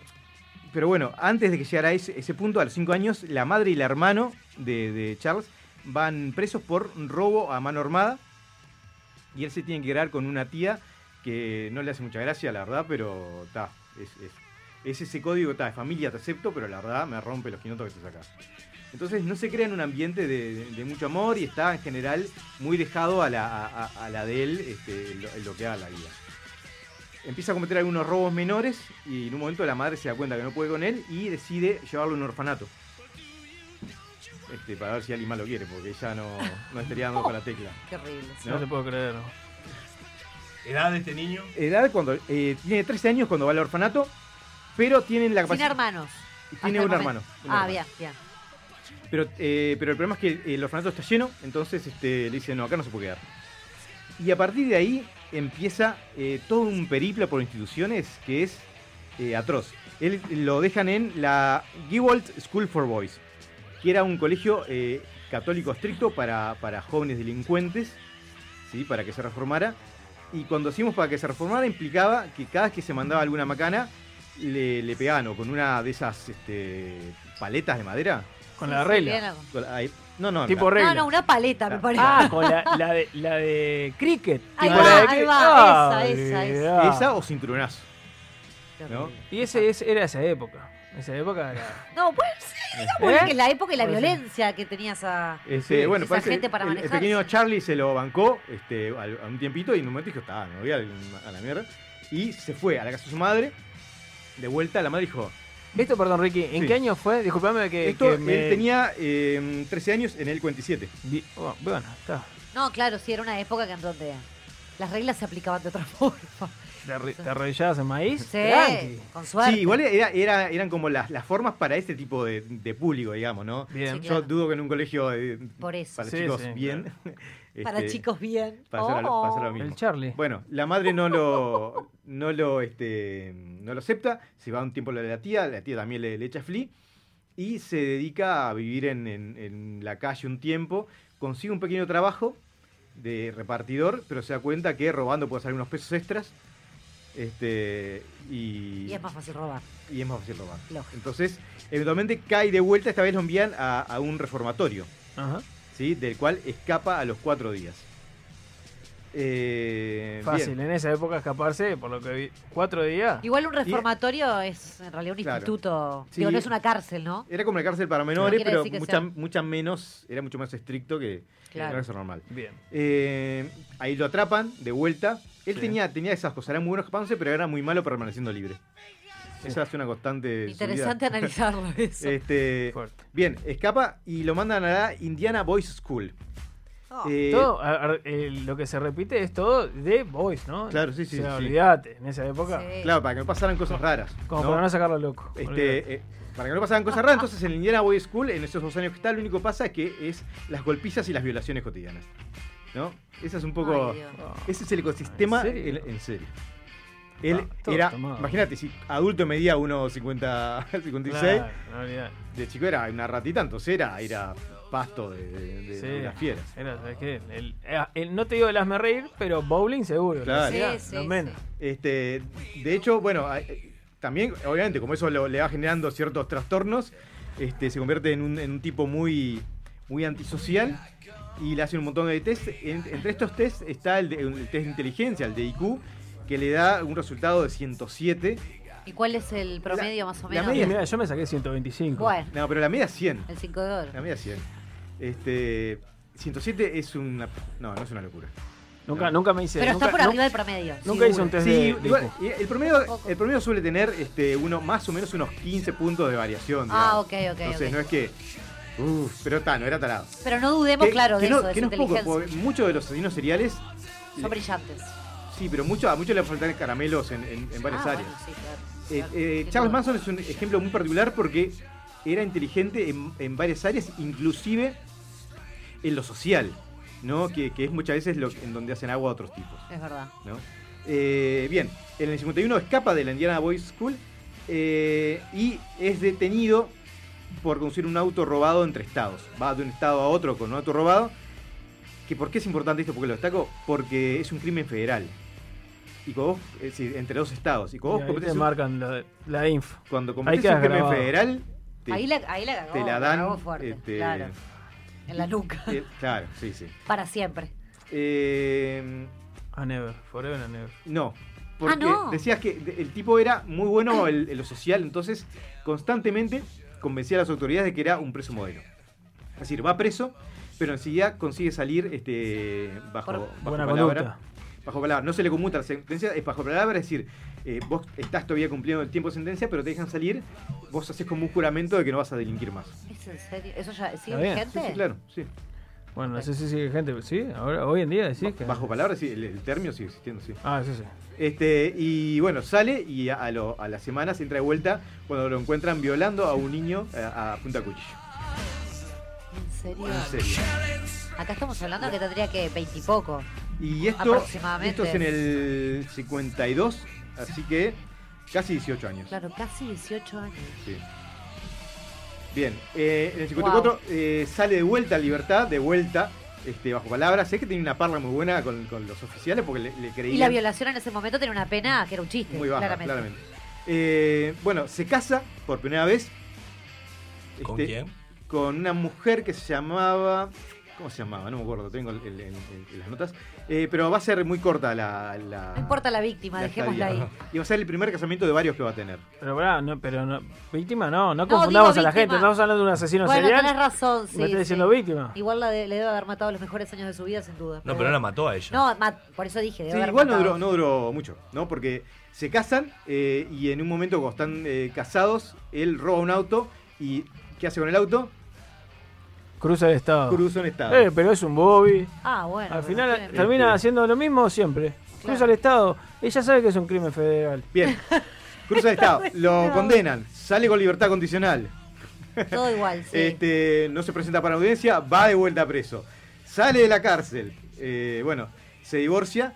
S4: pero bueno, antes de que llegara a ese, punto, a los 5 años, la madre y el hermano de, de Charles van presos por robo a mano armada. Y él se tiene que quedar con una tía que no le hace mucha gracia, la verdad, pero está. Es, es- es ese código ta, de familia, te acepto, pero la verdad me rompe los quinotos que te sacas. Entonces no se crea en un ambiente de, de- de mucho amor y está en general muy dejado a la, a- la de él este, en lo, en lo que haga la vida. Empieza a cometer algunos robos menores y en un momento la madre se da cuenta que no puede con él y decide llevarlo a un orfanato. Este, para ver si alguien más lo quiere, porque ella no, no estaría dando con la tecla.
S2: Qué horrible.
S1: No, te puedo creer.
S3: ¿Edad de este niño?
S4: Edad cuando eh, tiene 13 años cuando va al orfanato, pero tienen la capacidad.
S2: hermanos.
S4: Tiene un hermano.
S2: Ah,
S4: hermano.
S2: bien, bien.
S4: Pero, eh, pero el problema es que el orfanato está lleno, entonces este, le dice, no, acá no se puede quedar. Y a partir de ahí empieza eh, todo un periplo por instituciones que es eh, atroz. Él lo dejan en la Gewalt School for Boys, que era un colegio eh, católico estricto para, para jóvenes delincuentes, ¿sí? para que se reformara. Y cuando decimos para que se reformara implicaba que cada vez que se mandaba alguna macana, le, le pegaban o con una de esas este, paletas de madera.
S1: Con la regla.
S4: Con la- ahí- no, no,
S1: Tipo
S4: la-
S1: regla.
S2: No, no, una paleta, me parece.
S1: Ah, con la, la de, la de cricket.
S2: Ahí
S1: Tipo
S2: va,
S1: la de
S2: ahí va,
S1: Ah,
S2: esa, esa,
S1: olvidá.
S4: Esa o cinturonazo. ¿no?
S1: Y ese, ese era esa época. Esa época era.
S2: No, bueno, sí, digamos
S1: ¿Eh?
S2: que la época y la violencia que tenía esa,
S4: Este, bueno,
S2: esa
S4: parece
S2: gente para
S4: el, el
S2: manejar.
S4: pequeño Charlie se lo bancó este, al- a un tiempito y en un momento dijo, está, me voy a, a la mierda. Y se fue a la casa de su madre. De vuelta, la madre dijo,
S1: Esto, perdón, Ricky, ¿en
S4: Sí.
S1: qué año fue? Disculpame que,
S4: esto,
S1: que me...
S4: él tenía eh, 13 años en el 47.
S1: Di- oh, bueno, está.
S2: No, claro, sí, era una época que en donde las reglas se aplicaban de otra forma.
S1: ¿Te, arri- te arrodillabas en maíz?
S2: Sí,
S1: Tranqui.
S2: con suerte.
S4: Sí, igual era, era- eran como las, las formas para este tipo de, de público, digamos, ¿no?
S1: Bien.
S2: Sí,
S4: Yo dudo que en un colegio eh,
S2: Por eso.
S4: para
S1: Sí,
S4: chicos
S1: sí,
S4: bien.
S2: Para
S4: este,
S2: chicos bien.
S4: Para hacer, lo- para hacer lo
S2: Oh.
S4: mismo.
S1: El Charlie.
S4: Bueno, la madre no lo, no lo, este, no lo acepta, se va un tiempo lo de la tía, la tía también le, le echa flea y se dedica a vivir en, en- en la calle un tiempo, consigue un pequeño trabajo de repartidor, pero se da cuenta que robando puede salir unos pesos extras. Este, y,
S2: Y es más fácil robar.
S4: y es más fácil robar.
S2: Lógico.
S4: Entonces, eventualmente cae de vuelta, esta vez lo envían a, a un reformatorio,
S1: Ajá.
S4: ¿sí? del cual escapa a los cuatro días. Eh,
S1: Fácil,
S4: bien.
S1: en esa época escaparse, por lo que vi. ¿Cuatro días?
S2: Igual un reformatorio es en realidad un
S4: Claro.
S2: instituto.
S4: Sí.
S2: Digo, no es una cárcel, ¿no?
S4: Era como la cárcel para menores, pero mucha, mucha menos, era mucho más estricto que que
S2: Claro.
S4: la cárcel normal.
S1: Bien.
S4: Eh, ahí lo atrapan de vuelta. Él
S1: Sí.
S4: tenía, tenía esas cosas, era muy bueno escapándose, pero era muy malo permaneciendo libre. Esa es una constante.
S2: Interesante analizarlo eso.
S4: Este,
S1: Fuerte.
S4: bien, escapa y lo mandan a la Indiana Boys School.
S2: Oh.
S4: Eh,
S1: Todo, a- a- eh, lo que se repite es todo de Boys, ¿no?
S4: Claro, sí, sí,
S1: O sea,
S4: sí.
S1: olvídate, en esa época.
S2: Sí.
S4: Claro, para que no pasaran cosas raras.
S1: Como
S4: ¿no?
S1: para no sacarlo loco.
S4: Este, eh, para que no pasaran cosas raras, entonces en el Indiana Boys School, en esos dos años que está, lo único que pasa es que es las golpizas y las violaciones cotidianas. ¿No? Ese es un poco.
S2: Ay, Dios.
S4: ese es el ecosistema
S1: ¿En serio?
S4: en, en serio. Él
S1: Ah, todo
S4: era. Imagínate, si adulto medía 1,50 56,
S1: Claro, no
S4: de chico era una ratita, entonces era, era pasto de, de- de-
S1: Sí.
S4: de las fieras.
S1: Era, ¿sabes qué? El, eh, el- no te digo el hazme reír, pero bowling seguro.
S4: Claro.
S2: Sí, sí,
S1: menos.
S4: Este, de hecho, bueno, hay- también, obviamente, como eso lo- le va generando ciertos trastornos, este, se convierte en un, en un tipo muy, muy antisocial y le hacen un montón de test. En- entre estos test está el, de- el test de inteligencia, el de IQ, que le da un resultado de 107.
S2: ¿Y cuál es el promedio más o
S4: la
S2: menos?
S1: Y
S4: media-
S1: mira, yo me saqué 125.
S2: Bueno,
S4: No, pero la media es 100.
S2: el 5 de oro.
S4: La media es 100. Este, 107 es una... No, no es una locura.
S1: Nunca,
S4: No.
S1: nunca me hice.
S2: Pero
S1: nunca,
S2: está por arriba del promedio.
S1: Nunca hice un test
S4: Sí,
S1: de, de
S4: igual, el promedio, el promedio suele tener este, uno, más o menos unos 15 puntos de variación.
S2: Ah, ok, ok,
S4: Entonces no es que. Uf, pero está, no era tarado.
S2: Pero no dudemos,
S4: Que-
S2: claro,
S4: que
S2: de
S4: no,
S2: eso, de
S4: que
S2: su
S4: no es poco, muchos de los asesinos seriales.
S2: Son brillantes.
S4: Sí, pero mucho, a muchos le faltan caramelos en, en- en varias
S2: Ah,
S4: áreas.
S2: bueno, sí, claro,
S4: Eh,
S2: claro,
S4: eh, Charles. Manson es un ejemplo muy particular porque era inteligente en, en varias áreas, inclusive en lo social, ¿no? Que, que es muchas veces lo, en donde hacen agua a otros tipos.
S2: Es verdad.
S4: ¿no? Eh, bien, en el 51 escapa de la Indiana Boys School y es detenido por conducir un auto robado entre estados. Va de un estado a otro con un auto robado. ¿Que ¿Por qué es importante esto? Porque lo destaco. Porque es un crimen federal. Y cuando vos, es decir, entre dos estados. Y
S1: Y
S4: cuando vos
S1: ahí
S4: cometés
S1: te
S4: un-
S1: marcan la, la info.
S4: cuando
S1: quedas
S4: un crimen
S1: grabado.
S4: federal, te,
S2: ahí, la, ahí la cagó.
S4: te la dan.
S2: fuerte,
S4: este,
S2: claro. En la nuca.
S4: eh, claro, sí, sí.
S2: Para siempre.
S4: Eh,
S1: A never, forever and never.
S4: no, Porque
S2: Ah, no.
S4: decías que el tipo era muy bueno en, en lo social, entonces constantemente convencía a las autoridades de que era un preso modelo. Es decir, va preso, pero enseguida consigue salir este, bajo, bajo
S1: buena
S4: palabra.
S1: conducta.
S4: Bajo palabra. No se le conmuta la sentencia, es bajo palabra, es decir, eh, vos estás todavía cumpliendo el tiempo de sentencia, pero te dejan salir, vos haces como un juramento de que no vas a delinquir más.
S2: ¿Es en serio? ¿Eso ya sigue vigente?
S4: Sí, sí, claro, sí.
S1: Bueno, no sé si sigue gente, ¿sí? Ahora, hoy en día decís que...
S4: Bajo palabra, sí, el, el término sigue existiendo, sí.
S1: Ah, sí, sí.
S4: Este, y bueno, sale y a, lo- a las semanas entra de vuelta cuando lo encuentran violando a un niño eh, a, a punta cuchillo.
S2: ¿En serio?
S4: En serio.
S2: Acá estamos hablando que tendría que veintipoco.
S4: Y esto,
S2: Aproximadamente.
S4: esto es en el 52, así que casi 18 años.
S2: Claro, casi 18 años.
S4: Sí. Bien, eh, en el 54 eh, sale de vuelta a libertad, de vuelta, este, bajo palabra. Sé que tenía una parla muy buena con, con los oficiales porque le, le creían
S2: Y la violación en ese momento tenía una pena que era un chiste,
S4: muy baja,
S2: claramente.
S4: claramente. Eh, bueno, se casa por primera vez.
S3: ¿Con
S4: este,
S3: quién?
S4: Con una mujer que se llamaba. ¿Cómo se llamaba? No me acuerdo, tengo el- el- el- el- las notas. Eh, pero va a ser muy corta la. la
S2: No importa la víctima,
S4: la
S2: dejémosla ahí.
S4: Y va a ser el primer casamiento de varios que va a tener.
S1: Pero, pará, no, pero no, víctima no, no
S2: No,
S1: confundamos a la gente, estamos hablando de un asesino
S2: Bueno,
S1: serial.
S2: tenés razón, sí.
S1: ¿Me estás
S2: sí.
S1: diciendo víctima?
S2: Igual la de- le debe haber matado los mejores años de su vida, sin duda.
S3: No, pero no la mató a ella.
S2: No, ma- por eso dije, debe
S4: Sí,
S2: haber
S4: igual no
S2: matado.
S4: duró, no duró mucho, ¿no? Porque se casan eh, y en un momento cuando están eh, casados, él roba un auto y ¿qué hace con el auto?
S1: Cruza de estado.
S4: Cruza un estado.
S1: Eh, pero es un Bobby.
S2: Ah, bueno.
S1: Al final termina haciendo lo mismo siempre. Cruza el estado. Ella sabe que es un crimen federal.
S4: Bien, cruza el estado, lo condenan, sale con libertad condicional.
S2: Todo igual, sí.
S4: Este, no se presenta para audiencia, va de vuelta preso. Sale de la cárcel, eh, bueno, se divorcia,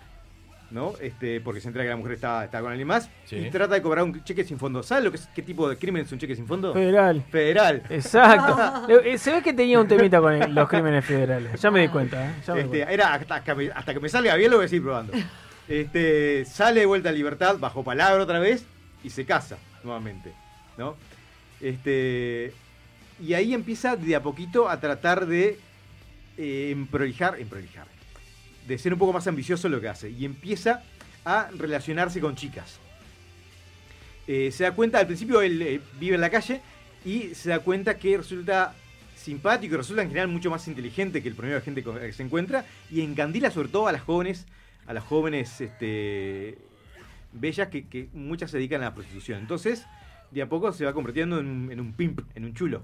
S4: ¿no? Este, porque se entera que la mujer está, está con alguien más
S3: Sí.
S4: y trata de cobrar un cheque sin fondo. ¿Sabe lo que es, qué tipo de crimen es un cheque sin fondo?
S1: Federal.
S4: Federal.
S1: Exacto. Eh, Se ve que tenía un temita con el- los crímenes federales. Ya me di cuenta, ¿eh? Ya me di
S4: Este,
S1: cuenta.
S4: era hasta que, me, hasta que me salga bien lo voy a seguir probando. Este, sale de vuelta a libertad bajo palabra otra vez y se casa nuevamente, ¿no? Este, y ahí empieza de a poquito a tratar de eh, emprolijar, emprolijar, de ser un poco más ambicioso lo que hace y empieza a relacionarse con chicas. Eh, se da cuenta, al principio él eh, vive en la calle y se da cuenta que resulta simpático resulta en general mucho más inteligente que el promedio de gente que se encuentra y encandila sobre todo a las jóvenes, a las jóvenes este, bellas que, muchas se dedican a la prostitución. Entonces, de a poco se va convirtiendo en un pimp, en un chulo.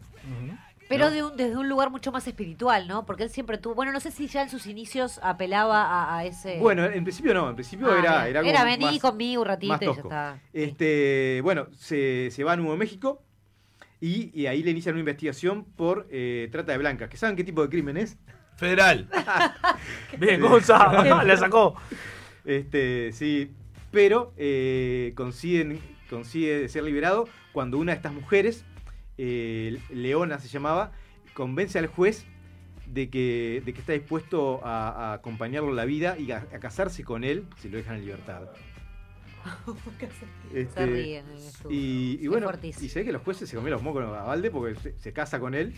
S2: Pero
S4: ¿no?
S2: de un- desde un lugar mucho más espiritual, ¿no? Porque él siempre tuvo. Bueno, no sé si ya en sus inicios apelaba a, a ese.
S4: Bueno, en principio no, en principio
S2: Ah,
S4: era, era,
S2: Era
S4: como
S2: vení
S4: más-
S2: conmigo un ratito
S4: más
S2: y ya está.
S4: Este, bueno, se, se va a Nuevo México y, y ahí le inician una investigación por eh, trata de blancas. ¿Que saben qué tipo de crimen es?
S3: Federal.
S1: Bien, Gonza, la sacó.
S4: Este, sí, pero eh, consiguen, consigue ser liberado cuando una de estas mujeres, eh, Leona se llamaba, convence al juez de que, de que está dispuesto a, a acompañarlo en la vida y a, a casarse con él si lo dejan en libertad.
S2: Se
S4: Este,
S2: ríen en el estudio.
S4: y, y bueno, y se ve que los jueces se comieron los mocos a balde porque se, se casa con él,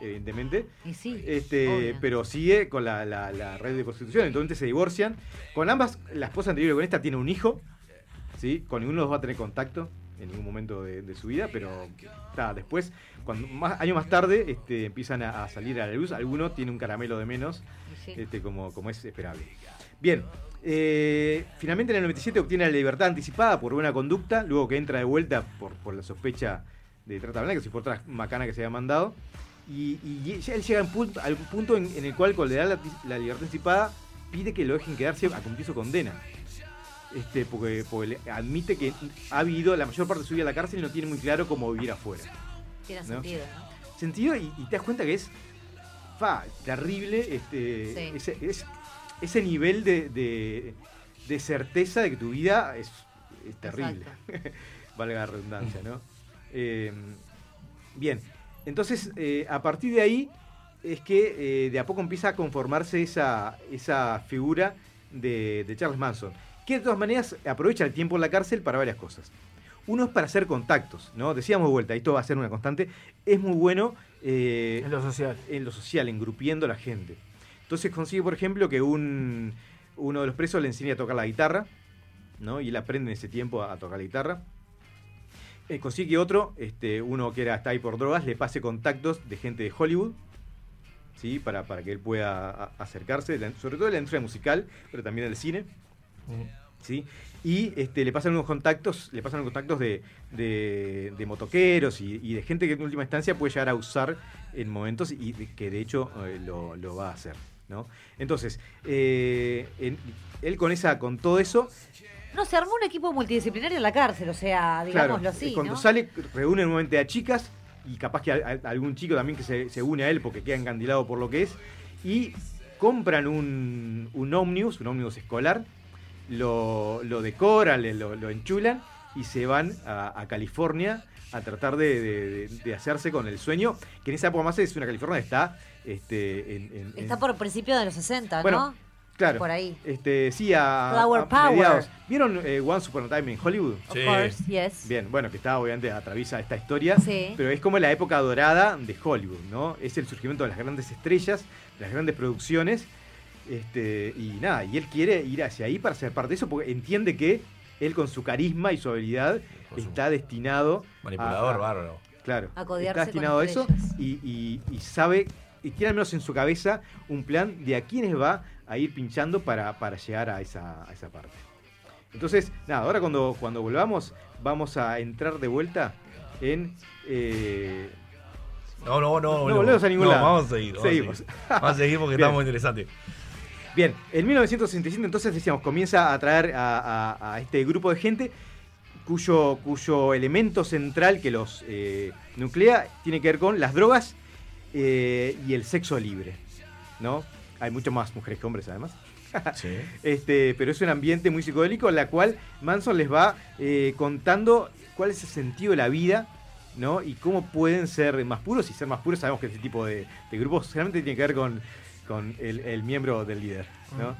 S4: evidentemente.
S2: Y sí,
S4: Este,
S2: obvio.
S4: pero sigue con la, la- la red de prostitución, entonces se divorcian. Con ambas, la esposa anterior y con esta tiene un hijo, ¿sí? Con ninguno de los dos va a tener contacto en ningún momento de, de su vida, pero está, después, cuando más, años más tarde, este, empiezan a, a salir a la luz. Alguno tiene un caramelo de menos,
S2: sí.
S4: este, como, como es esperable. Bien, eh, finalmente en el 97 obtiene la libertad anticipada por buena conducta, luego que entra de vuelta por, por la sospecha de trata blanca, que si por otra macana que se había mandado. Y, él llega a un punto, al punto en, en el cual, cuando le da la, la libertad anticipada, pide que lo dejen quedarse a cumplir su condena. Este, porque, admite que ha vivido la mayor parte de su vida en la cárcel y no tiene muy claro cómo vivir afuera.
S2: Tiene
S4: ¿no?
S2: sentido, ¿no?
S4: Sentido y, y te das cuenta que es fa, terrible este,
S2: Sí.
S4: ese, es- ese nivel de, de- de certeza de que tu vida es, es terrible. Valga la redundancia, ¿no? Eh, bien, entonces eh, a partir de ahí es que eh, de a poco empieza a conformarse esa, esa figura de, de Charles Manson, que de todas maneras aprovecha el tiempo en la cárcel para varias cosas. Uno es para hacer contactos, ¿no? Decíamos de vuelta, esto va a ser una constante. Es muy bueno eh,
S1: En lo social.
S4: en lo social, engrupiendo a la gente. Entonces consigue, por ejemplo, que un, uno de los presos le enseñe a tocar la guitarra. ¿no? Y él aprende en ese tiempo a, a tocar la guitarra. Eh, consigue que otro, este, uno que era está ahí por drogas, le pase contactos de gente de Hollywood, ¿sí? Para, para que él pueda a- acercarse, sobre todo de la industria musical, pero también del cine. ¿Sí? Y este, le pasan unos contactos, le pasan unos contactos de, de- de motoqueros y, y de gente que en última instancia puede llegar a usar en momentos y que de hecho eh, lo, lo va a hacer. ¿no? Entonces, eh, en- él con esa, con todo eso,
S2: No, se armó un equipo multidisciplinario en la cárcel, o sea, digámoslo
S4: Claro,
S2: así,
S4: Cuando
S2: ¿no?
S4: sale, reúne nuevamente a chicas y capaz que a- a- algún chico también que se, se une a él porque queda encandilado por lo que es. Y compran un, un ómnibus, un ómnibus escolar, lo, lo decoran, le- lo, lo enchulan y se van a, a California a tratar de, de- de hacerse con el sueño, que en esa época más es una California que está este, en, en-
S2: Está por principio de los 60,
S4: Bueno,
S2: ¿no?
S4: Claro.
S2: Por ahí.
S4: Este, sí, a,
S2: Flower
S4: a
S2: Power.
S4: mediados. ¿Vieron eh, Once Upon a Time en Hollywood?
S2: Of course, yes.
S4: Bien, bueno, que está obviamente atraviesa esta historia.
S2: Sí.
S4: Pero es como la época dorada de Hollywood, ¿no? Es el surgimiento de las grandes estrellas, de las grandes producciones. Este, y nada, y él quiere ir hacia ahí para ser parte de eso, porque entiende que él con su carisma y su habilidad está destinado
S3: Manipulador,
S4: a- a-
S3: bárbaro.
S4: Claro,
S2: A
S4: está destinado a eso y, y- y sabe, y tiene al menos en su cabeza un plan de a quiénes va a ir pinchando para, para llegar a esa, a esa parte. Entonces, nada, ahora cuando, cuando volvamos, vamos a entrar de vuelta en. eh,
S3: No, no, no.
S4: No volvemos a ningún
S3: No,
S4: lado.
S3: Vamos a seguir. Vamos
S4: Seguimos.
S3: A seguir, Vamos a seguir porque
S4: Bien.
S3: está muy interesante.
S4: Bien, en 1967 entonces decíamos, comienza a traer a, a- a este grupo de gente cuyo, cuyo elemento central que los eh, nuclea tiene que ver con las drogas eh, y el sexo libre. ¿No? Hay mucho más mujeres que hombres además. Este, pero es un ambiente muy psicodélico en la cual Manson les va eh, contando cuál es el sentido de la vida, ¿no? Y cómo pueden ser más puros. Y ser más puros sabemos que este tipo de, de grupos generalmente tiene que ver con, con el, el miembro del líder, ¿no?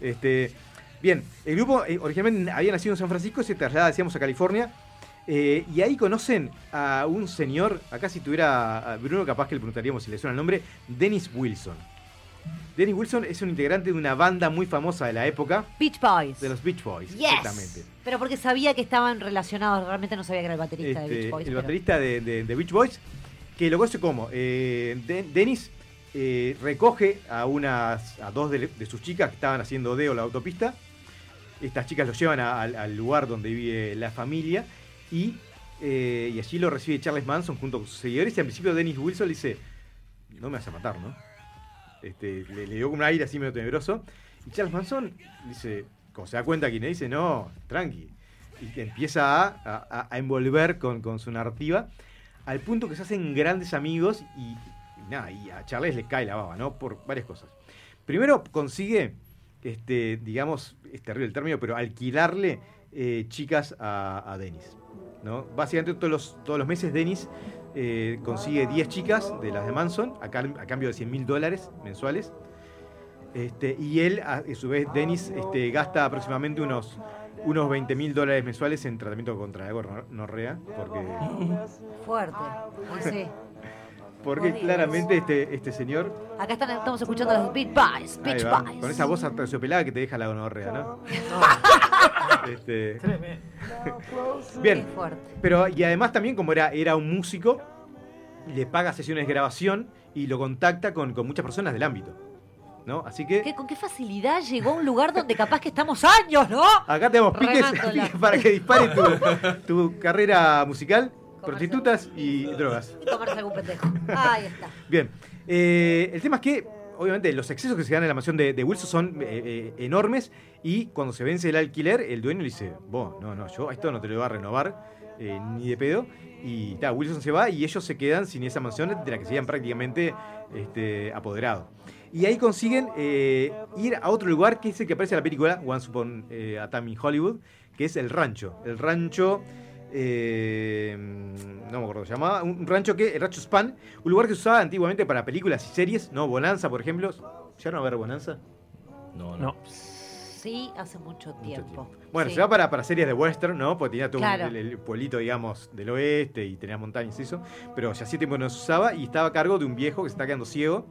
S4: Este, bien, el grupo eh, originalmente había nacido en San Francisco, se traslada, decíamos, a California. eh, y ahí conocen a un señor, acá si tuviera a Bruno, capaz que le preguntaríamos si le suena el nombre, Dennis Wilson. Dennis Wilson es un integrante de una banda muy famosa de la época,
S2: Beach Boys.
S4: de los Beach Boys,
S2: Yes.
S4: exactamente.
S2: Pero porque sabía que estaban relacionados, realmente no sabía que era el baterista de
S4: Este,
S2: Beach Boys.
S4: el
S2: pero-
S4: baterista de, de- de Beach Boys, que lo conoce como eh, De- Dennis eh, recoge a unas a dos de, sus chicas que estaban haciendo deo la autopista. Estas chicas los llevan al, lugar donde vive la familia y, eh, y allí lo recibe Charles Manson junto con sus seguidores. Y al principio Dennis Wilson le dice, no me vas a matar, ¿no? Este, le, le dio como un aire así medio tenebroso. Y Charles Manson dice, como se da cuenta quién es, dice, no, tranqui. Y empieza a, a- envolver con, con su narrativa, al punto que se hacen grandes amigos y nada, y a Charles le cae la baba, ¿no? Por varias cosas. Primero consigue, este, digamos, es terrible el término, pero alquilarle eh, chicas a, a Dennis. ¿no? Básicamente todos los, todos los meses Dennis eh, consigue 10 chicas de las de Manson a, cambio de 100 mil dólares mensuales. Este, y él, a, a su vez, Dennis, este, gasta aproximadamente unos, unos 20 mil dólares mensuales en tratamiento contra la gonorrea, porque,
S2: Fuerte. Pues sí.
S4: porque claramente este, este señor
S2: Acá están, estamos escuchando a los Beach Boys. Beach Boys.
S4: Con esa voz aterciopelada que te deja la gonorrea, ¿no? Este, Bien. Pero, y además también, como era, era un músico, le paga sesiones de grabación y lo contacta con, con muchas personas del ámbito. ¿No? Así que
S2: ¿Qué- ¿Con qué facilidad llegó a un lugar donde capaz que estamos años, no?
S4: acá tenemos piques, piques para que dispare tu, tu carrera musical, prostitutas y drogas.
S2: Y comerse algún pendejo. Ahí está.
S4: Bien, eh, el tema es que, obviamente, los excesos que se dan en la mansión de, de Wilson son eh, eh, enormes y cuando se vence el alquiler, el dueño le dice, vos, no, no, yo a esto no te lo voy a renovar ni de pedo. Y ta, Wilson se va y ellos se quedan sin esa mansión de la que se habían prácticamente este, apoderado. Y ahí consiguen ir a otro lugar que es el que aparece en la película Once Upon a Time in Hollywood, que es el rancho. El rancho eh, no me acuerdo se llamaba, un rancho que, el rancho Span, un lugar que se usaba antiguamente para películas y series, ¿no? Bonanza, por ejemplo. ¿Llegaron a ver Bonanza?
S3: No,
S1: no.
S2: Sí, hace mucho tiempo.
S4: Bueno,
S2: Sí.
S4: se va para, para series de western, ¿no? Porque tenía todo un- el, el pueblito, digamos, del oeste y tenía montañas y eso. Pero ya hacía tiempo que no se usaba y estaba a cargo de un viejo que se está quedando ciego.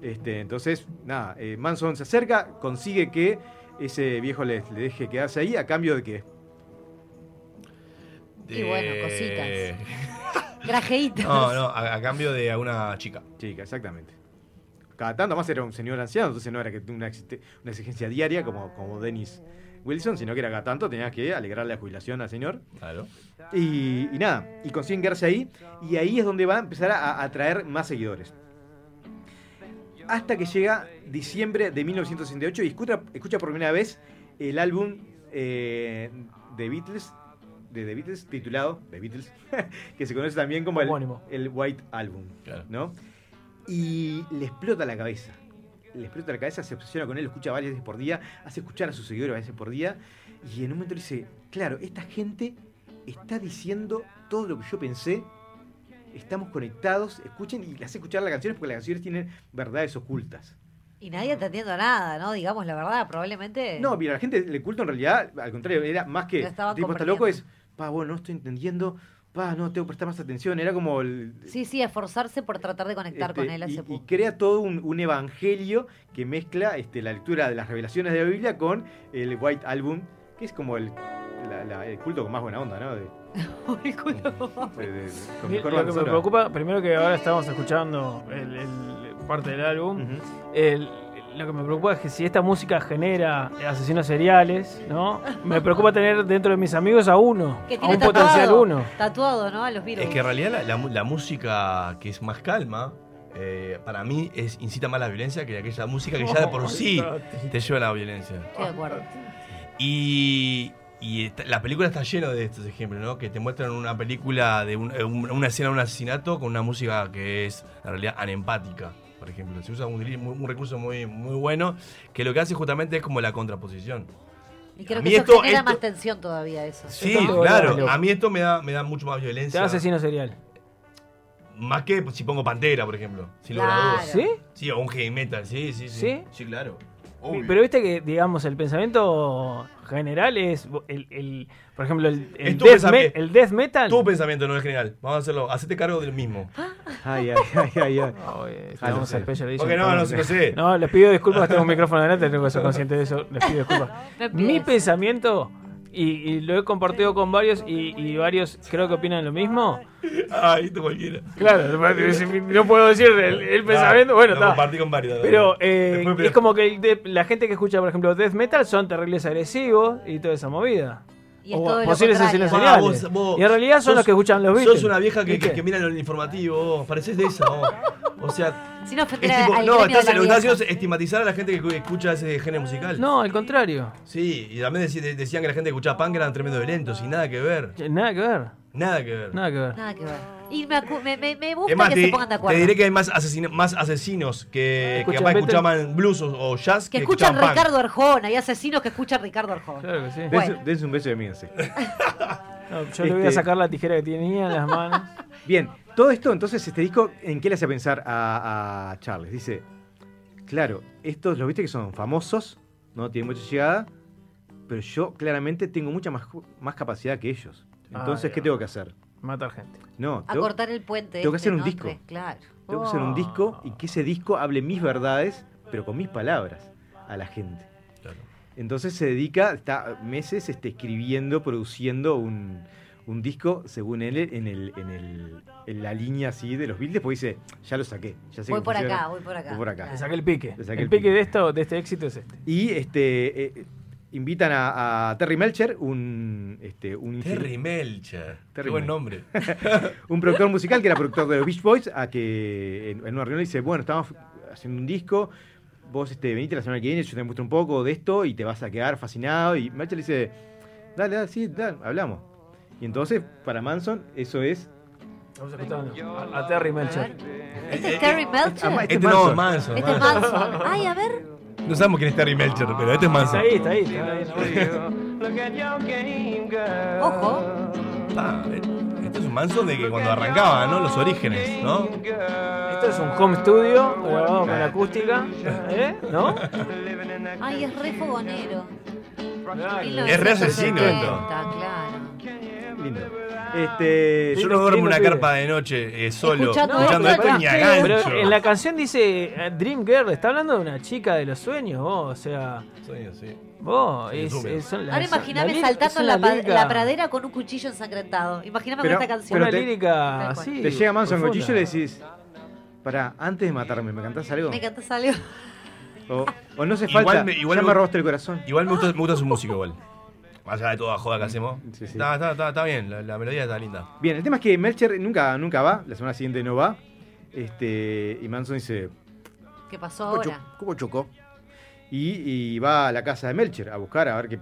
S4: Este, entonces, nada, eh, Manson se acerca, consigue que ese viejo le, le deje quedarse ahí a cambio de que
S2: Y bueno, cositas. Grajeitos.
S3: No, no, a, a cambio de a una chica.
S4: Chica, exactamente. Cada tanto más era un señor anciano, entonces no era que una, una exigencia diaria como, como Dennis Wilson, sino que era cada tanto tenías que alegrarle la jubilación al señor.
S3: Claro.
S4: Y, y nada, y consiguen quedarse ahí, y ahí es donde va a empezar a a atraer más seguidores. Hasta que llega diciembre de 1968 y escucha, escucha por primera vez el álbum eh, de Beatles, de The Beatles, titulado The Beatles, que se conoce también como el, el White Album. ¿no? Y le explota la cabeza. Le explota la cabeza, se obsesiona con él, lo escucha varias veces por día, hace escuchar a sus seguidores varias veces por día. Y en un momento dice, claro, esta gente está diciendo todo lo que yo pensé. Estamos conectados, escuchen y le hace escuchar las canciones porque las canciones tienen verdades ocultas.
S2: Y nadie entendiendo nada, ¿no? Digamos la verdad, probablemente.
S4: No, mira, la gente le culto en realidad, al contrario, era más que tipo está loco es, pa, bueno, no estoy entendiendo, pa, no, tengo que prestar más atención. Era como el,
S2: Sí, sí, esforzarse por tratar de conectar
S4: este,
S2: con él a
S4: y,
S2: ese
S4: y crea todo un, un evangelio que mezcla este, la lectura de las revelaciones de la Biblia con el White Album, que es como el, la- la- el culto con más buena onda, ¿no? De,
S2: el culto
S4: de- de- con
S1: Lo que me preocupa, primero que ahora estamos escuchando el, el- parte del álbum, el- lo que me preocupa es que si esta música genera asesinos seriales, ¿no? Me preocupa tener dentro de mis amigos a uno,
S2: Que
S1: a
S2: tiene
S1: un potencial uno.
S2: Tatuado, ¿no? A los virus.
S3: Es que en realidad la, la mu- la música que es más calma, eh, para mí es incita más a la violencia que aquella música que ya de por sí te lleva a la violencia.
S2: Estoy de acuerdo.
S3: Y, y la película está llena de estos ejemplos, ¿no? Que te muestran una película de un- eh, un- una escena de un asesinato con una música que es en realidad anempática, por ejemplo. Se usa un, recurso muy, muy bueno que lo que hace justamente es como la contraposición.
S2: Y creo
S3: a
S2: que
S3: mí
S2: eso
S3: esto-
S2: genera
S3: esto-
S2: más tensión todavía eso.
S3: Sí,
S1: Esto-
S3: claro. A mí esto me da, me da mucho más
S1: Te
S3: violencia.
S1: da asesino serial.
S3: Más que si pongo Pantera, por ejemplo. A
S1: Claro.
S3: dudas.
S1: ¿Sí?
S3: Sí, o un heavy metal, sí, sí, sí.
S1: ¿Sí?
S3: Sí, claro.
S1: Pero viste que, digamos, el pensamiento general es el, el- por ejemplo, el, el
S3: Es
S1: death,
S3: pensamiento.
S1: me- el death metal.
S3: Tu pensamiento, no el general. Vamos a hacerlo. Hacete cargo del mismo.
S4: Ay, ay, ay, ay. ay.
S1: Vamos al pecho, le dicen,
S3: Porque no, no, sé, no sé.
S1: No, les pido disculpas, tengo un micrófono delante, tengo que ser consciente de eso. Les pido disculpas. Mi pensamiento, y, y lo he compartido con varios, y, y varios creo que opinan lo mismo.
S3: Esto cualquiera.
S1: Claro, no puedo decir el, el pensamiento. Bueno,
S3: lo
S1: está.
S3: compartí con varios.
S1: Pero eh, es como que la gente que escucha, por ejemplo, death metal son terribles agresivos y toda esa movida.
S2: Y es
S1: O
S2: todo lo
S1: posibles asesinos
S3: Ah,
S1: seriales.
S3: vos- vos
S1: y en realidad son
S3: sos-
S1: los que escuchan los Beatles.
S3: Sos una vieja que, que,
S1: ¿Viste?
S3: que mira el informativo, vos. Pareces de esa, vos. O sea.
S2: Ofender
S3: es tipo-
S2: al
S3: no, estás, lo que estás
S2: vieja.
S3: haciendo es estigmatizar a la gente que cu- escucha ese género musical.
S1: No, al contrario.
S3: Sí, y también decían que la gente que escuchaba punk eran tremendo violentos y nada que ver.
S1: Nada que ver.
S3: Nada que ver.
S1: Nada que ver.
S2: Nada que ver. Y me, me, me, me gusta
S3: Es más,
S2: que
S3: te,
S2: se pongan de
S3: te
S2: acuerdo.
S3: diré que hay más, asesino- más asesinos que, que
S1: Escuchan
S3: capaz escuchaban blues o, o jazz
S2: que
S3: que,
S2: escuchan
S3: escuchaban punk.
S2: Ricardo Arjona. Hay asesinos que escuchan Ricardo Arjona.
S1: Claro que sí.
S2: Bueno.
S4: Dense, dense un beso de mí, sí.
S1: No, yo le voy a
S4: Este-
S1: sacar la tijera que tenía en las manos.
S4: Bien, todo esto, entonces, este disco, ¿en qué le hace pensar a, a Charles? Dice, claro, estos, los viste que son famosos, no tienen mucha llegada, pero yo claramente tengo mucha más, más capacidad que ellos. Entonces,
S1: Ah,
S4: ¿qué tengo que hacer?
S1: Matar gente.
S4: No,
S2: A
S4: tengo-
S2: cortar el puente.
S4: tengo que
S2: este,
S4: hacer un
S2: ¿no?
S4: disco.
S2: Claro.
S4: Tengo que hacer un
S1: Oh.
S4: disco y que ese disco hable mis verdades, pero con mis palabras, a la gente. Entonces se dedica, está meses este, escribiendo, produciendo un, un disco, según él, en, el, en, el, en la línea así de los Beatles, porque dice, ya lo saqué, ya sé
S2: Voy
S4: que
S2: por
S4: funciona,
S2: acá, voy por acá.
S4: voy por acá.
S1: Le saqué el pique.
S4: Le saqué
S1: el
S4: el
S1: pique
S4: pique.
S1: de esto, de este éxito es este.
S4: Y este eh, invitan a, a Terry Melcher, un, este, un
S3: Terry Melcher.
S4: Terry
S3: Qué buen
S4: Melcher.
S3: nombre.
S4: un productor musical que era productor de los Beach Boys, a que en, en una reunión le dice, bueno, estamos haciendo un disco, vos este, venite la semana que viene, yo te muestro un poco de esto y te vas a quedar fascinado. Y Melcher le dice, dale, dale, sí, dale, hablamos. Y entonces, para Manson, eso es...
S1: Escuchando a, a Terry Melcher.
S2: ¿Este es Terry Melcher?
S4: Ah,
S3: Este,
S4: es
S3: no,
S4: Manson.
S3: Manson.
S2: Este es Manson. Ay, a ver.
S3: No sabemos quién es Terry Melcher, pero este es Manson.
S1: Está ahí, está ahí. Está ahí
S2: Ojo.
S3: Ah, este es un Manson de que cuando arrancaba, ¿no? Los orígenes, ¿no?
S1: Esto es un home studio grabado con acústica. ¿Eh? ¿No?
S2: Ay, es re fogonero.
S3: Es re asesino
S2: 1970,
S3: esto.
S2: Claro.
S4: Lindo. Este,
S3: Yo no duermo en una carpa de noche eh, solo,
S2: Escuchando
S3: escuchando,
S2: esto,
S3: ni a
S1: Pero en la canción dice eh, Dream Girl, está hablando de una chica de los sueños, vos, o sea.
S3: Sueños, sí.
S1: Vos,
S3: Sí,
S1: es,
S3: resumen.
S1: es- son las-
S2: Ahora imaginame
S1: la
S2: saltando en la, la pradera con un cuchillo ensangrentado. Imagíname
S4: Pero-
S2: con esta canción.
S1: Una
S4: te-
S1: lírica así.
S4: Te llega Manson con
S1: profunda.
S4: cuchillo y le decís, para, antes de matarme, ¿me cantás algo?
S2: Me encanta salió.
S4: O, o no hace
S3: Igual
S4: falta,
S3: me- igual
S4: ya
S3: me-
S4: me robaste el corazón.
S3: Igual me gusta, me gusta su música igual. Más allá de toda joda que hacemos.
S4: Sí, sí.
S3: Está, está, está, está bien, la, la melodía está linda.
S4: Bien, el tema es que Melcher nunca, nunca va, la semana siguiente no va. Este, y Manson dice,
S2: ¿Qué pasó
S4: ¿cómo,
S2: ahora?
S4: cho- cómo chocó? Y, y va a la casa de Melcher a buscar a ver qué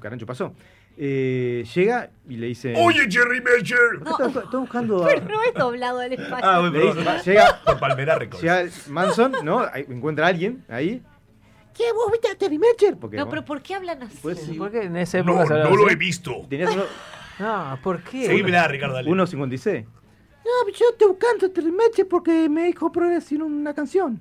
S4: carancho pasó. Eh, llega y le dice...
S3: Oye, Jerry Melcher.
S4: Está- está buscando a...
S2: Pero no es doblado al español.
S3: Ah, bueno,
S4: Le dice-
S3: perdón.
S4: llega,
S3: Por Palmerar Records.
S4: llega Manson, ¿no? Encuentra a alguien ahí. ¿Qué? ¿Vos viste a Terry Melcher? Porque,
S2: no,
S4: bueno,
S2: pero ¿por qué hablan así?
S4: pues sí,
S1: ¿Por qué en esa
S3: No,
S1: época se hablaba
S3: no lo
S1: así?
S3: he visto.
S4: tenías uno,
S1: No, ¿por qué?
S3: Seguímela, Ricardo, dale.
S4: 1.56. No, yo estoy buscando a Terry Melcher porque me dijo progresar una canción.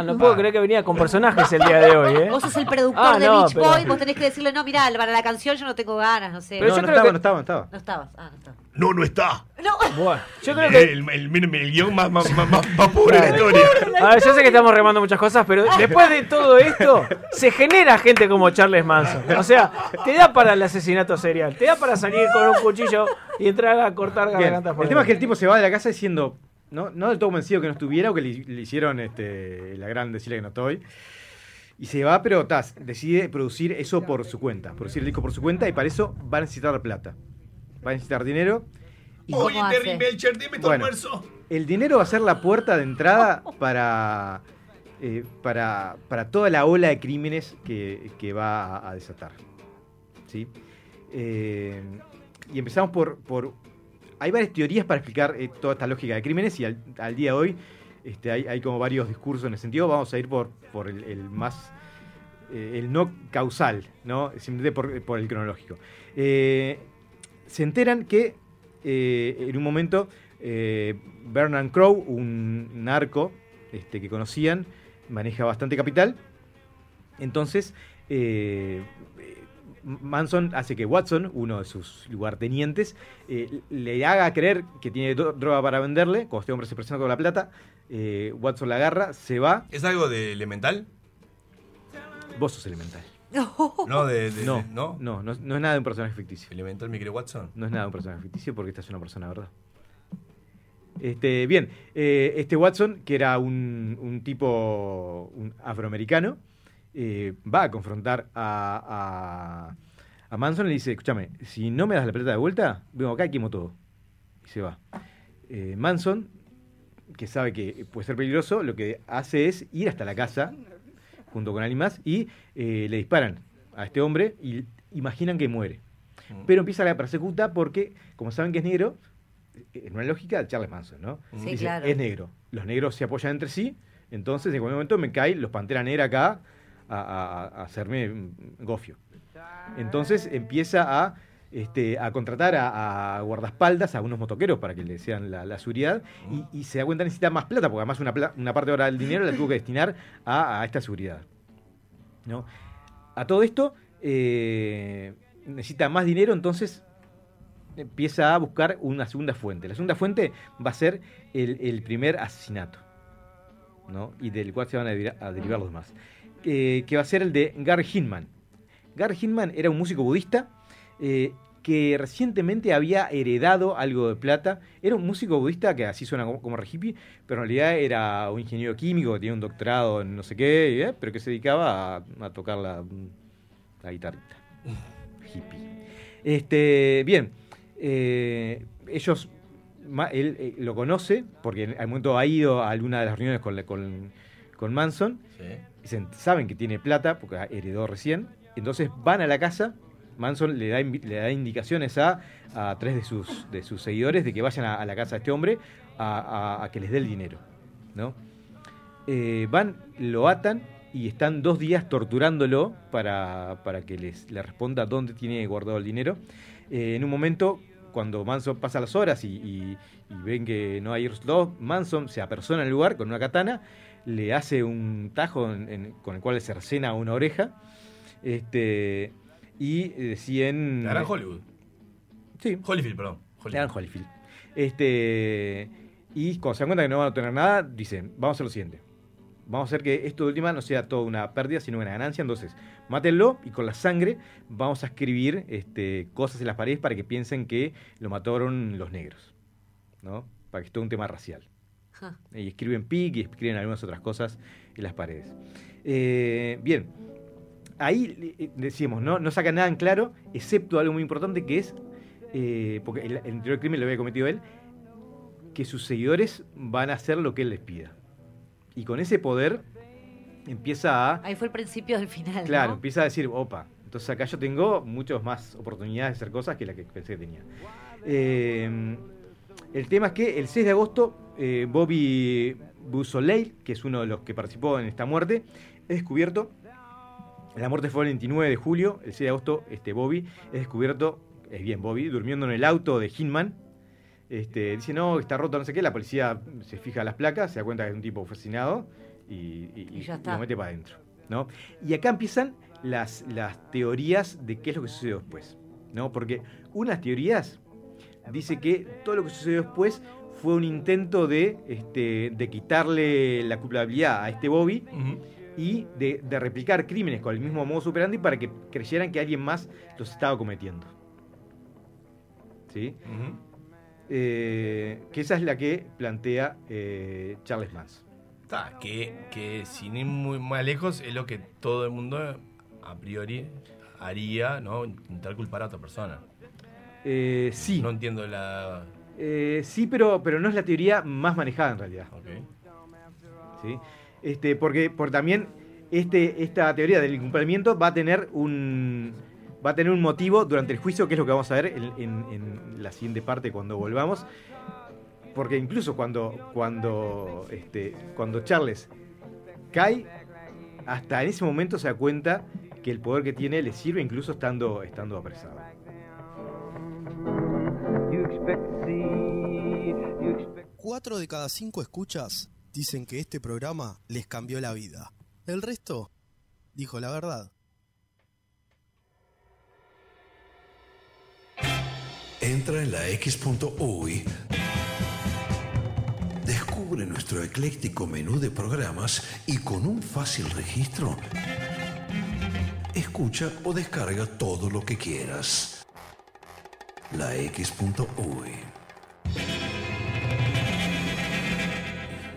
S1: Ah, no puedo creer que venía con personajes el día de hoy, ¿eh?
S2: Vos sos el productor
S1: Ah,
S2: de
S1: no,
S2: Beach
S1: pero-
S2: Boy, vos tenés que decirle, no, mirá, para la canción yo no tengo ganas, no sé.
S1: Pero
S4: no,
S1: yo
S4: no
S1: creo
S4: estaba,
S1: que-
S4: no estaba, no estaba.
S2: No estabas. Ah, no estabas.
S3: No, no está.
S2: No.
S1: Bueno, yo creo
S3: el,
S1: que.
S3: el, el- el- el guion más, más, más, más- más pobre de la historia.
S1: A ver, yo sé que estamos remando muchas cosas, pero después de todo esto, se genera gente como Charles Manson. O sea, te da para el asesinato serial, te da para salir con un cuchillo y entrar a cortar gargantas por
S4: El tema es que el tipo se va de la casa diciendo, no, no del todo convencido que no estuviera o que le, le hicieron este, la gran decirle que no estoy. Y se va, pero tas, decide producir eso por su cuenta, producir el disco por su cuenta y para eso va a necesitar plata. Va a necesitar dinero.
S2: ¿Y cómo
S3: Oye,
S2: hace?
S3: Terry Melcher, dime tu
S4: Bueno.
S3: almuerzo.
S4: El dinero va a ser la puerta de entrada para, eh, para, para toda la ola de crímenes que, que va a, a desatar. ¿Sí? Eh, y empezamos por, por... Hay varias teorías para explicar eh, toda esta lógica de crímenes y al, día de hoy este, hay, como varios discursos en ese sentido. Vamos a ir por, el, el más... eh, el no causal, ¿no? Simplemente por, por el cronológico. Eh, se enteran que eh, en un momento eh, Bernard Crow, un narco este, que conocían, maneja bastante capital. Entonces, eh, Manson hace que Watson, uno de sus lugartenientes, eh, le haga creer que tiene droga para venderle. Cuando este hombre se presenta con la plata, eh, Watson la agarra, se va.
S3: ¿Es algo de elemental?
S4: Vos sos elemental.
S3: No, de. de-
S4: No,
S3: de- ¿no?
S4: no, no, no es nada de un personaje ficticio.
S3: Elemental, mi querido Watson.
S4: No es nada de un personaje ficticio porque esta es una persona, de ¿verdad? Este, bien, eh, este Watson, que era un, un tipo un afroamericano, eh, va a confrontar a, a, a Manson y le dice, escúchame, si no me das la plata de vuelta, vengo acá y quemo todo. Y se va. Eh, Manson, que sabe que puede ser peligroso, lo que hace es ir hasta la casa junto con alguien más y eh, le disparan a este hombre y imaginan que muere. Pero empieza la persecuta porque, como saben que es negro, en una lógica de Charles Manson, ¿no?
S2: Sí,
S4: Dice,
S2: claro.
S4: es negro. Los negros se apoyan entre sí, entonces en cualquier momento me caen los Pantera Negra acá a, a- hacerme gofio. Entonces empieza a, este, contratar a, guardaespaldas, a unos motoqueros para que le sean la, seguridad y, se da cuenta que necesita más plata, porque además una, una parte ahora del dinero la tuvo que destinar a, esta seguridad. ¿no? A todo esto eh, necesita más dinero, entonces empieza a buscar una segunda fuente. La segunda fuente va a ser el, primer asesinato, ¿no? y del cual se van a derivar los demás, eh, que va a ser el de Gary Hinman. Gary Hinman era un músico budista eh, que recientemente había heredado algo de plata. Era un músico budista que así suena como, como re hippie, pero en realidad era un ingeniero químico que tenía un doctorado en no sé qué, ¿eh? pero que se dedicaba a, a tocar la, la guitarrita. hippie. Este, bien, ellos, él eh, lo conoce porque al momento ha ido a alguna de las reuniones con, con, con Manson. Dicen, saben que tiene plata porque heredó recién. Entonces van a la casa. Manson le da, le da indicaciones a, a tres de sus, de sus seguidores de que vayan a, la casa de este hombre a, que les dé el dinero. ¿no? Eh, van, lo atan y están dos días torturándolo para, para que les, le responda dónde tiene guardado el dinero. Eh, en un momento, cuando Manson pasa las horas y, y- y ven que no hay resultados, Manson se apersona en el lugar con una katana, le hace un tajo en- en- con el cual le cercena una oreja. Este, y deciden.
S3: Era en Hollywood.
S4: Sí.
S3: Holyfield, perdón.
S4: Holyfield. Este, y cuando se dan cuenta que no van a tener nada, dicen, vamos a hacer lo siguiente. Vamos a hacer que esto de última no sea toda una pérdida, sino una ganancia. Entonces, mátenlo y con la sangre vamos a escribir este, cosas en las paredes para que piensen que lo mataron los negros. ¿no? Para que es todo un tema racial.
S2: Ja.
S4: Y escriben PIC y escriben algunas otras cosas en las paredes. Eh, bien, ahí eh, decimos, ¿no? no saca nada en claro, excepto algo muy importante que es, eh, porque el, el anterior crimen lo había cometido él, que sus seguidores van a hacer lo que él les pida. Y con ese poder empieza a...
S2: Ahí fue el principio del final.
S4: Claro,
S2: ¿no?
S4: empieza a decir, opa, entonces acá yo tengo muchas más oportunidades de hacer cosas que la que pensé que tenía. Eh, el tema es que el 6 de agosto, eh, Bobby Busoleil, que es uno de los que participó en esta muerte, es descubierto. La muerte fue el 29 de julio, el 6 de agosto, este Bobby es descubierto, es bien Bobby, durmiendo en el auto de Hinman. Este, dice, no, está roto, no sé qué. La policía se fija las placas, se da cuenta que es un tipo fascinado y, y- lo mete para adentro. ¿no? Y acá empiezan las, las teorías de qué es lo que sucedió después. ¿no? Porque unas teorías dice que todo lo que sucedió después fue un intento de, este, de quitarle la culpabilidad a este Bobby y de, de replicar crímenes con el mismo modo operandi para que creyeran que alguien más los estaba cometiendo. ¿Sí? Eh, que esa es la que plantea eh, Charles.
S3: Está, que, que sin ir muy más lejos es lo que todo el mundo a priori haría, ¿no? Intentar culpar a otra persona.
S4: Eh, sí.
S3: No entiendo la.
S4: Eh, sí, pero, pero no es la teoría más manejada en realidad. ¿Sí? Este, porque, porque también este, esta teoría del incumplimiento va a tener un va a tener un motivo durante el juicio, que es lo que vamos a ver en, en- en la siguiente parte cuando volvamos. Porque incluso cuando, cuando, este, cuando Charles cae, hasta en ese momento se da cuenta que el poder que tiene le sirve incluso estando, estando apresado.
S14: Cuatro de cada cinco escuchas dicen que este programa les cambió la vida. El resto dijo la verdad.
S7: Entra en la X.UI. Descubre nuestro ecléctico menú de programas y con un fácil registro, escucha o descarga todo lo que quieras. La X.UI.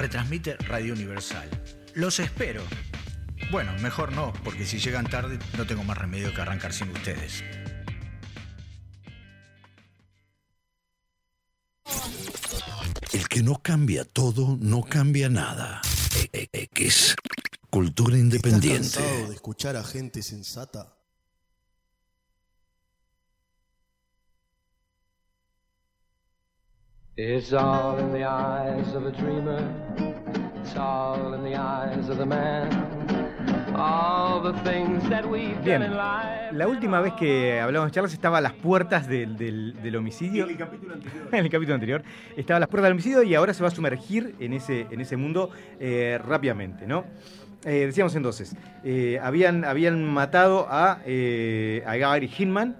S6: Retransmite Radio Universal. Los espero. Bueno, mejor no, porque si llegan tarde no tengo más remedio que arrancar sin ustedes.
S7: El que no cambia todo, no cambia nada. E- e- X. Cultura independiente.
S14: ¿Estás cansado de escuchar a gente sensata?
S15: It's all in the eyes of a dreamer. It's all in the eyes of the man. All the things that we've
S4: Bien,
S15: done in life.
S4: la última vez que hablamos de Charles estaba a las puertas del, del- del homicidio.
S3: En el capítulo anterior.
S4: en el capítulo anterior. Estaba a las puertas del homicidio y ahora se va a sumergir en ese, en ese mundo eh, rápidamente, ¿no? Eh, decíamos entonces, eh, habían, habían matado a, eh, a Gary Hinman,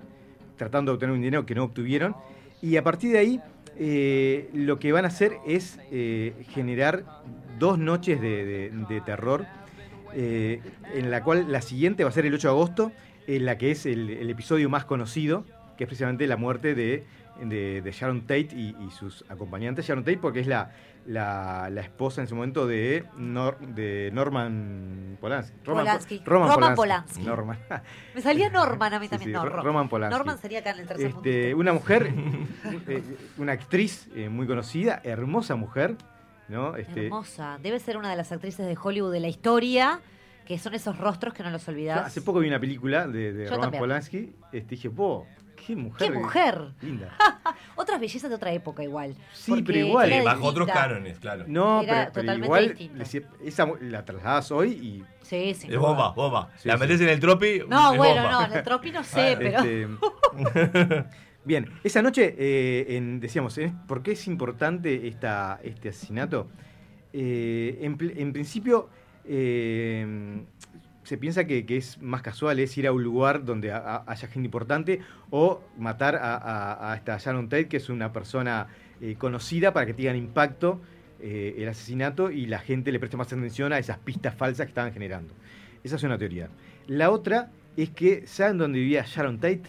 S4: tratando de obtener un dinero que no obtuvieron, y a partir de ahí eh, lo que van a hacer es eh, generar dos noches de, terror, eh, en la cual la siguiente va a ser el 8 de agosto, en la que es el, el episodio más conocido, que es precisamente la muerte de Sharon Tate y, y sus acompañantes. Sharon Tate porque es la, la, la esposa en ese momento de, Nor- de Norman Polanski.
S2: Polanski.
S4: Roman,
S2: Roman
S4: Polanski.
S2: Polanski.
S4: Norman.
S2: Me salía Norman a mí también.
S4: sí,
S2: no,
S4: Ro-
S2: Ro-
S4: Roman Polanski.
S2: Norman sería acá en el tercer mundo.
S4: Este, una mujer, eh, una actriz eh, muy conocida, hermosa mujer, ¿no? Este,
S2: Hermosa. Debe ser una de las actrices de Hollywood de la historia, que son esos rostros que no los olvidás.
S4: hace poco vi una película de, de Roman
S2: también.
S4: Polanski, este, dije, ¡wow! ¡Qué mujer!
S2: ¡Qué mujer!
S4: Linda.
S2: Otras bellezas de otra época igual.
S4: Sí, pero igual.
S2: era
S3: Eh, bajo otros cánones, claro.
S4: No,
S2: Era
S4: pero, pero
S2: totalmente
S4: igual le esa la trasladás hoy y
S2: Sí, sí.
S3: Es bomba, bomba.
S4: Sí,
S3: la
S4: sí.
S3: metes en el tropi.
S2: No,
S3: es
S2: bueno,
S3: bomba.
S2: no, en el tropi no sé, pero.
S4: Este, Bien, esa noche, eh, en- decíamos, ¿eh? ¿por qué es importante esta, este asesinato? Eh, en principio, eh, se piensa que, que es más casual, es ir a un lugar donde ha- ha- haya gente importante o matar a, a- a esta Sharon Tate, que es una persona eh, conocida para que tengan impacto eh, el asesinato y la gente le preste más atención a esas pistas falsas que estaban generando. Esa es una teoría. La otra es que, ¿saben dónde vivía Sharon Tate?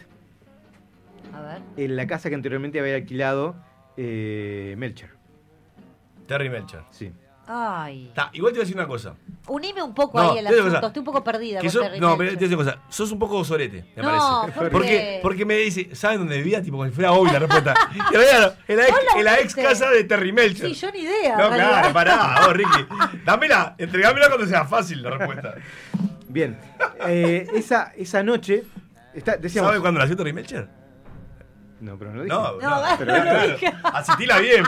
S2: A ver.
S4: En la casa que anteriormente había alquilado eh, Melcher.
S3: Terry Melcher.
S4: Sí.
S2: Ay.
S3: Ta, igual te voy a decir una cosa.
S2: Unime un poco
S3: No,
S2: ahí el asunto.
S3: cosa.
S2: Estoy un poco perdida.
S3: Que
S2: Terry
S3: no, pero te voy a decir una cosa. Sos un poco sorete, me
S2: No,
S3: parece.
S2: ¿por
S3: porque, porque me dice, ¿saben dónde vivía? Tipo, como si fuera obvia la respuesta. Y en la ex, en la casa de Terry Melcher.
S2: Sí, yo ni idea.
S3: No,
S2: realidad.
S3: claro, pará, vos, Ricky. Dámela, entregámela cuando sea fácil la respuesta.
S4: Bien. Eh, esa, esa noche. Está, decíamos,
S3: ¿Sabe cuándo nació Terry Melcher?
S4: No, pero no lo dije.
S3: No, no,
S2: No,
S3: pero
S2: no
S3: claro.
S2: dije.
S3: Asitila bien.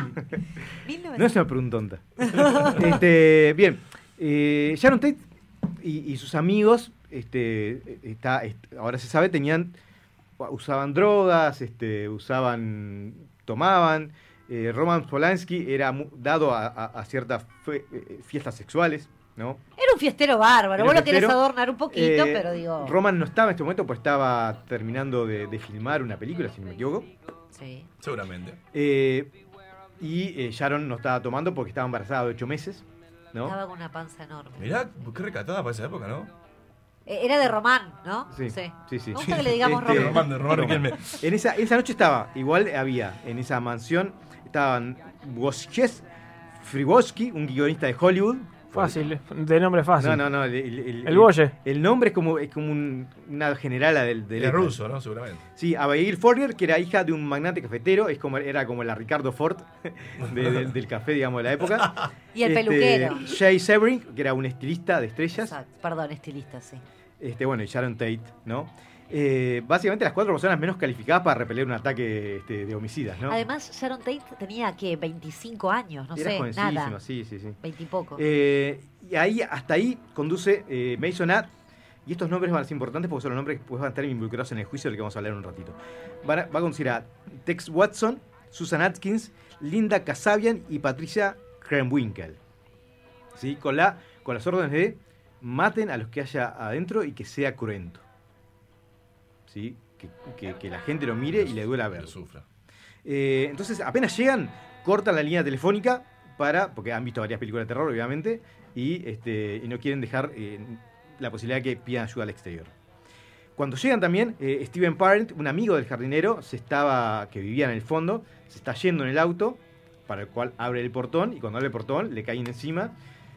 S4: No es una pregunta tonta. este, bien. eh, Sharon Tate y, y sus amigos, este, está, est- ahora se sabe, tenían, usaban drogas, este, usaban, tomaban. Eh, Roman Polanski era mu- dado a, a- a ciertas fe- eh, fiestas sexuales, ¿no?
S2: Era un fiestero bárbaro.
S4: Era
S2: Vos lo querés adornar un poquito,
S4: Eh,
S2: pero digo.
S4: Roman no estaba en este momento, pues estaba terminando de, de filmar una película, si no me equivoco.
S2: Sí.
S3: Seguramente.
S4: Eh, y eh, Sharon no estaba tomando porque estaba embarazada de ocho meses, ¿no?
S2: Estaba con una panza enorme.
S3: Mirá, qué recatada para esa época, ¿no?
S2: Era de Román, ¿no?
S4: Sí, sí, sí.
S2: Me gusta que le digamos
S4: Este,
S2: Román.
S3: Román, de Román Riquelme.
S4: En esa, esa noche estaba, igual había en esa mansión, estaban Wojciech Friwoski, un guionista de Hollywood.
S1: Fácil, de nombre fácil.
S4: No, no, no. El, el,
S1: El Boye.
S4: El nombre es como, es como un- una generala del, del
S3: Es ruso, ¿no? Seguramente.
S4: Sí, Abigail Fourier, que era hija de un magnate cafetero, es como, era como la Ricardo Ford de- de- del café, digamos, de la época.
S2: Y el peluquero.
S4: Jay Sebring, que era un estilista de estrellas.
S2: Exacto. Perdón, estilista, sí.
S4: Este, bueno, y Sharon Tate, ¿no? Eh, básicamente las cuatro personas menos calificadas para repeler un ataque este, de homicidas, ¿no?
S2: Además, Sharon Tate tenía, ¿qué? 25 años, no
S4: Era
S2: sé, nada.
S4: sí, sí, sí.
S2: 20 y poco.
S4: Eh, y ahí, hasta ahí conduce eh, Mason Ad. Y estos nombres van a ser importantes porque son los nombres que van a estar involucrados en el juicio del que vamos a hablar en un ratito. Van a- va a conducir a Tex Watson, Susan Atkins, Linda Kasabian y Patricia Krenwinkel. ¿Sí? Con, la, con las órdenes de maten a los que haya adentro y que sea cruento. ¿Sí? Que, que- que la gente lo mire y le duela verlo.
S3: sufra.
S4: Eh, entonces, apenas llegan, cortan la línea telefónica para, porque han visto varias películas de terror, obviamente, y, este, y no quieren dejar eh, la posibilidad de que pidan ayuda al exterior. Cuando llegan también, eh, Steven Parent, un amigo del jardinero, se estaba, que vivía en el fondo, se está yendo en el auto, para el cual abre el portón, y cuando abre el portón le caen encima,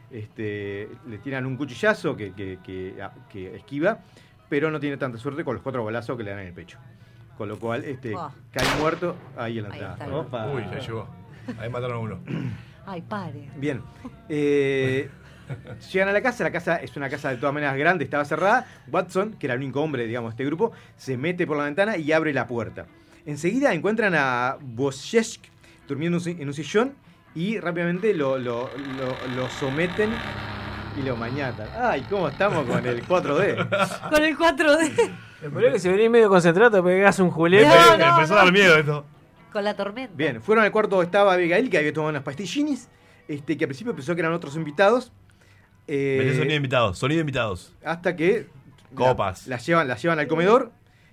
S4: este, le tiran un cuchillazo que, que- que- a- que esquiva, pero no tiene tanta suerte con los cuatro balazos que le dan en el pecho. Con lo cual este,
S2: Oh.
S4: cae muerto ahí en la
S2: Ahí
S4: entrada.
S3: Uy, ya llegó. Ahí mataron a uno.
S2: Ay, pare.
S4: Bien. Eh, llegan a la casa, la casa es una casa de todas maneras grande, estaba cerrada. Watson, que era el único hombre, digamos, de este grupo, se mete por la ventana y abre la puerta. Enseguida encuentran a Wojciech durmiendo en un si- en un sillón y rápidamente lo, lo- lo- lo someten y lo mañatan. Ay, ¿cómo estamos con el 4D?
S2: Con el 4D.
S1: Me parece que si venís medio concentrado te pegás un julián.
S2: No, no,
S3: Empezó a dar miedo esto.
S2: Con la tormenta.
S4: Bien, fueron al cuarto donde estaba Abigail, que había tomado unas pastillinis, este, que al principio pensó que eran otros invitados. Eh,
S3: sonido de invitados, sonido de invitados.
S4: hasta que
S3: Copas.
S4: La, la llevan, la llevan al comedor.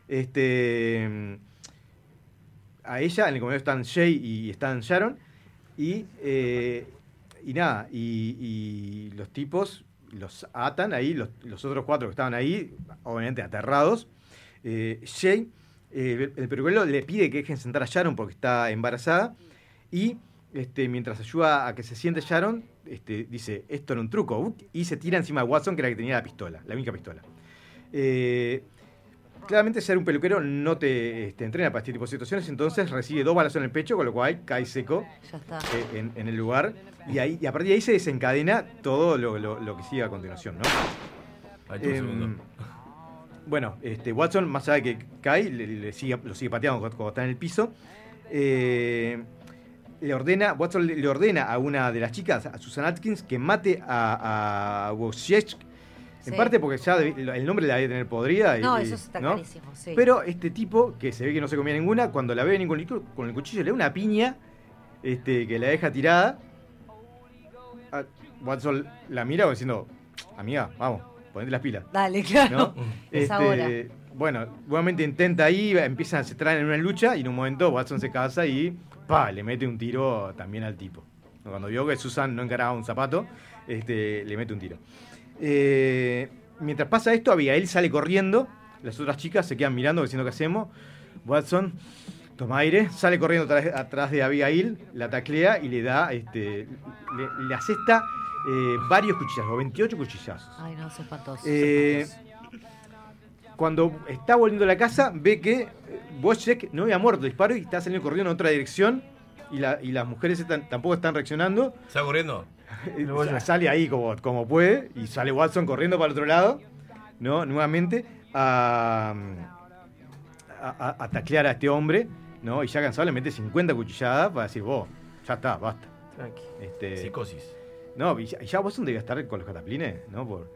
S4: Este, a ella, en el comedor están Jay y están Sharon. Y, eh, y nada, y, los tipos los atan ahí, los, otros cuatro que estaban ahí, obviamente aterrados. Eh, Jay, eh, el peruquero le pide que dejen sentar a Sharon porque está embarazada. Y este, mientras ayuda a que se siente Sharon, este, dice, esto era un truco. Y se tira encima de Watson, que era la que tenía la pistola, la única pistola. Eh, claramente ser un peluquero no te este, entrena para este tipo de situaciones, entonces recibe dos balazos en el pecho, con lo cual cae seco
S2: Ya está.
S4: eh, en, en el lugar. Y, ahí, y a partir de ahí se desencadena todo lo, lo- lo que sigue a continuación, ¿no?
S3: Ahí tuvo un
S4: Em,
S3: segundo.
S4: bueno, este, Watson, más allá de que cae, le, le sigue, lo sigue pateando cuando, cuando está en el piso. Eh, le ordena, Watson le, le ordena a una de las chicas, a Susan Atkins, que mate a, a Wojciech. En parte porque ya el nombre la debe tener podrida. y-
S2: No, eso está
S4: ¿no?
S2: clarísimo, sí.
S4: Pero este tipo, que se ve que no se comía ninguna, cuando la ve venir con el, cu- con el cuchillo, le da una piña este, que la deja tirada. A- Watson la mira diciendo, amiga, vamos, ponete las pilas.
S2: Dale, claro.
S4: ¿no?
S2: Es ahora.
S4: Bueno, nuevamente intenta ahí, empiezan, se traen en una lucha y en un momento Watson se casa y pa, le mete un tiro también al tipo. Cuando vio que Susan no encaraba un zapato, este, le mete un tiro. Eh, mientras pasa esto, Abigail sale corriendo, las otras chicas se quedan mirando diciendo qué hacemos. Watson toma aire, sale corriendo atrás, atrás de Abigail, la taclea y le da, este, le, le asesta eh, varios cuchillazos, 28 cuchillazos.
S2: Ay, no, es espantoso.
S4: Eh,
S2: espantoso.
S4: cuando está volviendo a la casa, ve que Wojciech no había muerto el disparo y está saliendo corriendo en otra dirección. Y, la- y las mujeres están- tampoco están reaccionando.
S3: ¿Está corriendo?
S4: O sea, sale ahí como, como puede y sale Watson corriendo para el otro lado, ¿no? Nuevamente a, a, a- a taclear a este hombre, ¿no? Y ya cansado le mete 50 cuchilladas para decir, vos, ya está, basta. Este,
S3: Psicosis.
S4: no, y ya, Watson debía estar con los cataplines, ¿no? Por,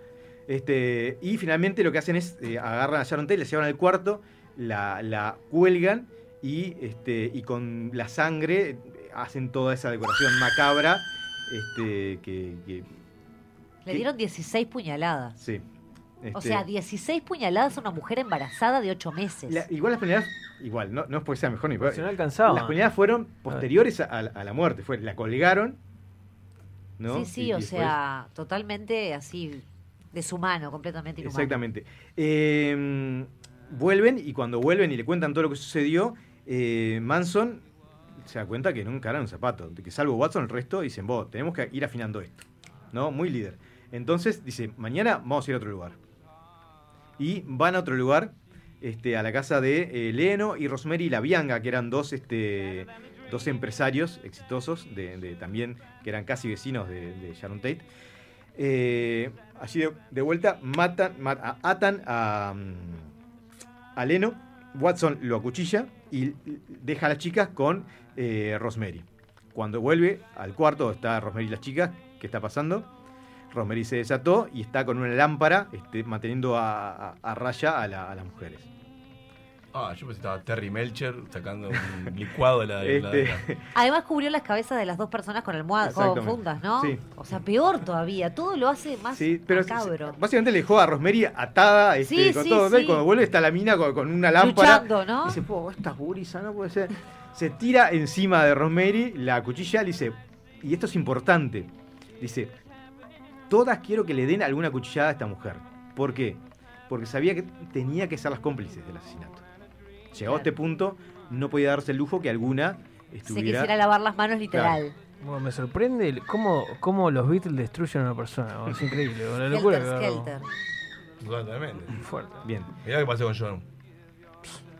S4: este, y finalmente lo que hacen es eh, agarran a Sharon Tate, la llevan al cuarto, la, la cuelgan y, este, y con la sangre hacen toda esa decoración macabra. Este, que, que-
S2: Le dieron 16 puñaladas.
S4: sí.
S2: O
S4: Este,
S2: sea, 16 puñaladas a una mujer embarazada de 8 meses.
S4: la- igual las puñaladas, igual, no, no es porque sea mejor ni peor.
S1: Si no alcanzaba.
S4: Las puñaladas fueron posteriores a, a la muerte, fue, la colgaron. ¿no?
S2: Sí, sí,
S4: Y- y
S2: o
S4: después-
S2: sea, totalmente así, deshumano, completamente inhumano.
S4: Exactamente. Eh, vuelven y cuando vuelven y le cuentan todo lo que sucedió, eh, Manson se da cuenta que no encaran un zapato. Que salvo Watson, el resto dicen, vos, tenemos que ir afinando esto. ¿No? Muy líder. Entonces dice, mañana vamos a ir a otro lugar. Y van a otro lugar, este, a la casa de eh, Leno y Rosemary Labianga, que eran dos, este, dos empresarios exitosos, de, también que eran casi vecinos de, Sharon Tate. Eh, allí de, vuelta matan, atan a, mm, a Leno, Watson lo acuchilla y deja a las chicas con eh, Rosemary. Cuando vuelve al cuarto está Rosemary y las chicas, ¿qué está pasando? Rosemary se desató y está con una lámpara este, manteniendo a, a- raya a las mujeres.
S3: Ah, yo pensé que estaba Terry Melcher sacando un licuado de la. de la-
S4: Este,
S2: Además cubrió las cabezas de las dos personas con almohadas, con fundas, ¿no?
S4: Sí.
S2: O sea, peor todavía. Todo lo hace más
S4: Sí, pero
S2: macabro.
S4: básicamente le dejó a Rosemary atada este,
S2: Sí,
S4: con
S2: sí,
S4: todo. ¿ves?
S2: sí.
S4: Cuando vuelve está la mina con, con una lámpara.
S2: Luchando, ¿no?
S4: Dice, po, esta gurisa no puede ser. Se tira encima de Rosemary, la cuchilla, le dice, y esto es importante, dice, todas quiero que le den alguna cuchillada a esta mujer. ¿Por qué? Porque sabía que tenía que ser las cómplices del asesinato. Llegado a este punto, no podía darse el lujo que alguna
S2: Se
S4: estuviera...
S2: quisiera lavar las manos literal.
S1: Bueno, me sorprende cómo, cómo los Beatles destruyen a una persona. ¿no? Es increíble. La locura
S2: Skelter.
S3: Totalmente.
S1: Fuerte.
S4: Bien.
S3: Mirá qué pasó con John.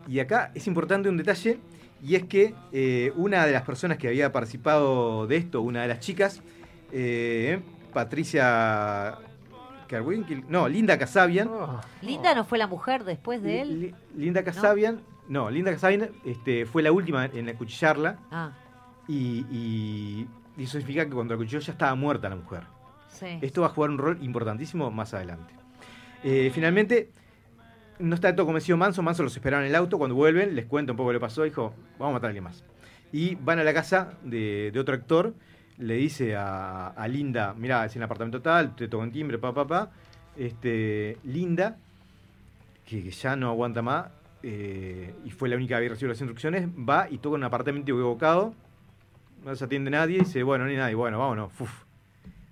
S4: Y acá es importante un detalle, y es que eh, una de las personas que había participado de esto, una de las chicas, eh, Patricia Carwinkle, no, Linda Casabian,
S2: Linda no fue la mujer después de él.
S4: Li- Linda Casabian, no, Linda Casabian este, fue la última en acuchillarla,
S2: Ah,
S4: y, y- y eso significa que cuando la acuchilló ya estaba muerta la mujer.
S2: sí.
S4: Esto va a jugar un rol importantísimo más adelante. Eh, finalmente, no está todo convencido Manso. Manso los esperaron en el auto. Cuando vuelven, les cuenta un poco lo que pasó. Dijo, vamos a matar a alguien más. Y van a la casa de, de otro actor. Le dice a, a Linda, mira, es en el apartamento tal, te tocan timbre, pa, pa, pa. Este, Linda, que, que ya no aguanta más, eh, y fue la única que había recibido las instrucciones, va y toca un apartamento equivocado. No se atiende nadie y dice, bueno, ni nadie, bueno, vámonos. Fuf.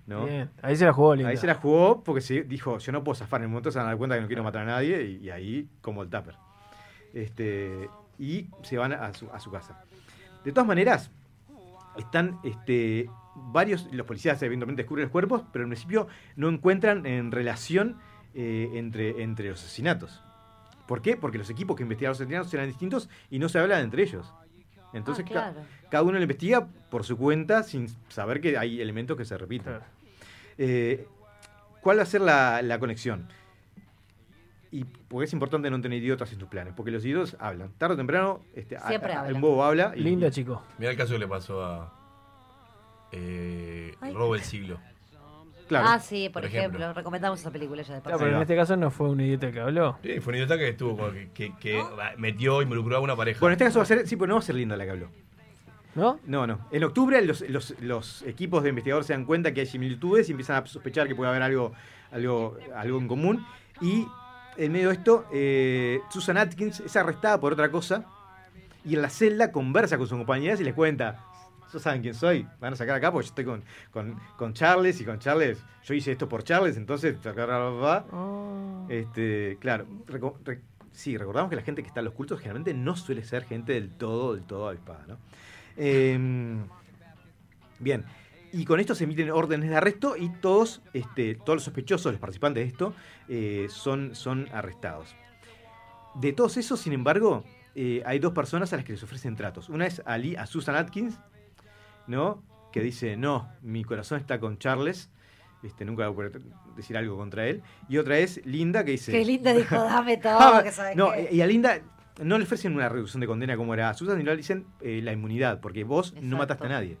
S4: ¿no?
S1: Bien. Ahí se la jugó Linda.
S4: Ahí se la jugó porque se dijo, yo no puedo zafar en el momento, se van a dar cuenta que no quiero matar a nadie y, y ahí como el tupper. Este, y se van a su, a su casa. De todas maneras, están este, varios, los policías evidentemente descubren los cuerpos, pero en principio no encuentran en relación eh, entre, entre los asesinatos. ¿Por qué? Porque los equipos que investigaron los asesinatos eran distintos y no se hablan entre ellos. Entonces
S2: Ah,
S4: ca- cada uno lo investiga por su cuenta sin saber que hay elementos que se repiten. Eh, ¿Cuál va a ser la, la conexión? Y porque es importante no tener idiotas en tus planes, porque los idiotas hablan. Tarde o temprano, este, a- a- un bobo habla. Y,
S1: Linda, chico.
S3: Mirá el caso que le pasó a. Eh, el robo del siglo.
S4: Claro.
S2: Ah, sí, por,
S3: Por
S2: ejemplo.
S3: ejemplo.
S2: Recomendamos esa película ya de
S1: Claro, pero en este caso no fue un idiota que habló.
S3: Sí, fue un idiota que estuvo, con- que, que- que metió, involucró a una pareja.
S4: Bueno, en este caso va a ser, sí, pero no va a ser Linda la que habló.
S1: ¿No?
S4: No, no. En octubre los, los- los equipos de investigadores se dan cuenta que hay similitudes y empiezan a sospechar que puede haber algo, algo, algo en común. Y en medio de esto, eh, Susan Atkins es arrestada por otra cosa y en la celda conversa con sus compañeras y les cuenta, ¿Ustedes saben quién soy? Van a sacar acá porque yo estoy con, con, con Charles y con Charles, yo hice esto por Charles, entonces, este, claro, reco- re- sí, recordamos que la gente que está en los cultos generalmente no suele ser gente del todo, del todo avispada, ¿no? Em, bien, y con esto se emiten órdenes de arresto y todos, este, todos los sospechosos, los participantes de esto, eh, son, son arrestados. De todos esos, sin embargo, eh, hay dos personas a las que les ofrecen tratos. Una es a, Lee- a Susan Atkins, ¿no? Que dice, no, mi corazón está con Charles. Este, nunca voy a poder decir algo contra él. Y otra es Linda, que dice...
S2: Qué linda dijo, dame todo, que sabes
S4: no,
S2: qué.
S4: y a Linda no le ofrecen una reducción de condena como era a Susan, sino le dicen eh, la inmunidad, porque vos no mataste a nadie.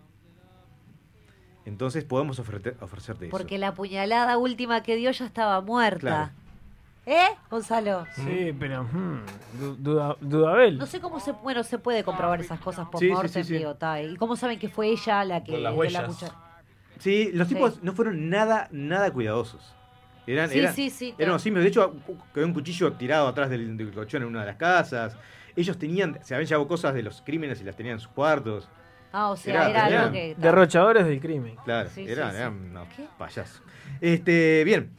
S4: Entonces podemos ofrete- ofrecerte eso.
S2: Porque la puñalada última que dio ya estaba muerta.
S4: Claro.
S2: ¿Eh, Gonzalo?
S1: Sí, pero. hmm, du- duda, Dudabel.
S2: No sé cómo se, bueno, se puede comprobar esas cosas por
S4: Sí, sí,
S2: mortem,
S4: sí,
S2: ¿Y cómo saben que fue ella la que
S4: Con las
S2: dio la
S4: huellas.
S2: cucha-
S4: Sí, los
S2: Sí.
S4: tipos no fueron nada, nada cuidadosos. Eran,
S2: Sí,
S4: eran,
S2: sí, sí,
S4: eran
S2: ta.
S4: unos simios. De hecho, quedó un cuchillo tirado atrás del, del colchón en una de las casas. Ellos tenían, se habían llevado cosas de los crímenes y las tenían en sus cuartos.
S2: Ah, o sea,
S4: Era-
S2: algo que.
S1: Derrochadores del crimen.
S4: Claro,
S2: Sí, sí,
S4: eran,
S2: sí.
S4: eran unos payasos. Este, bien.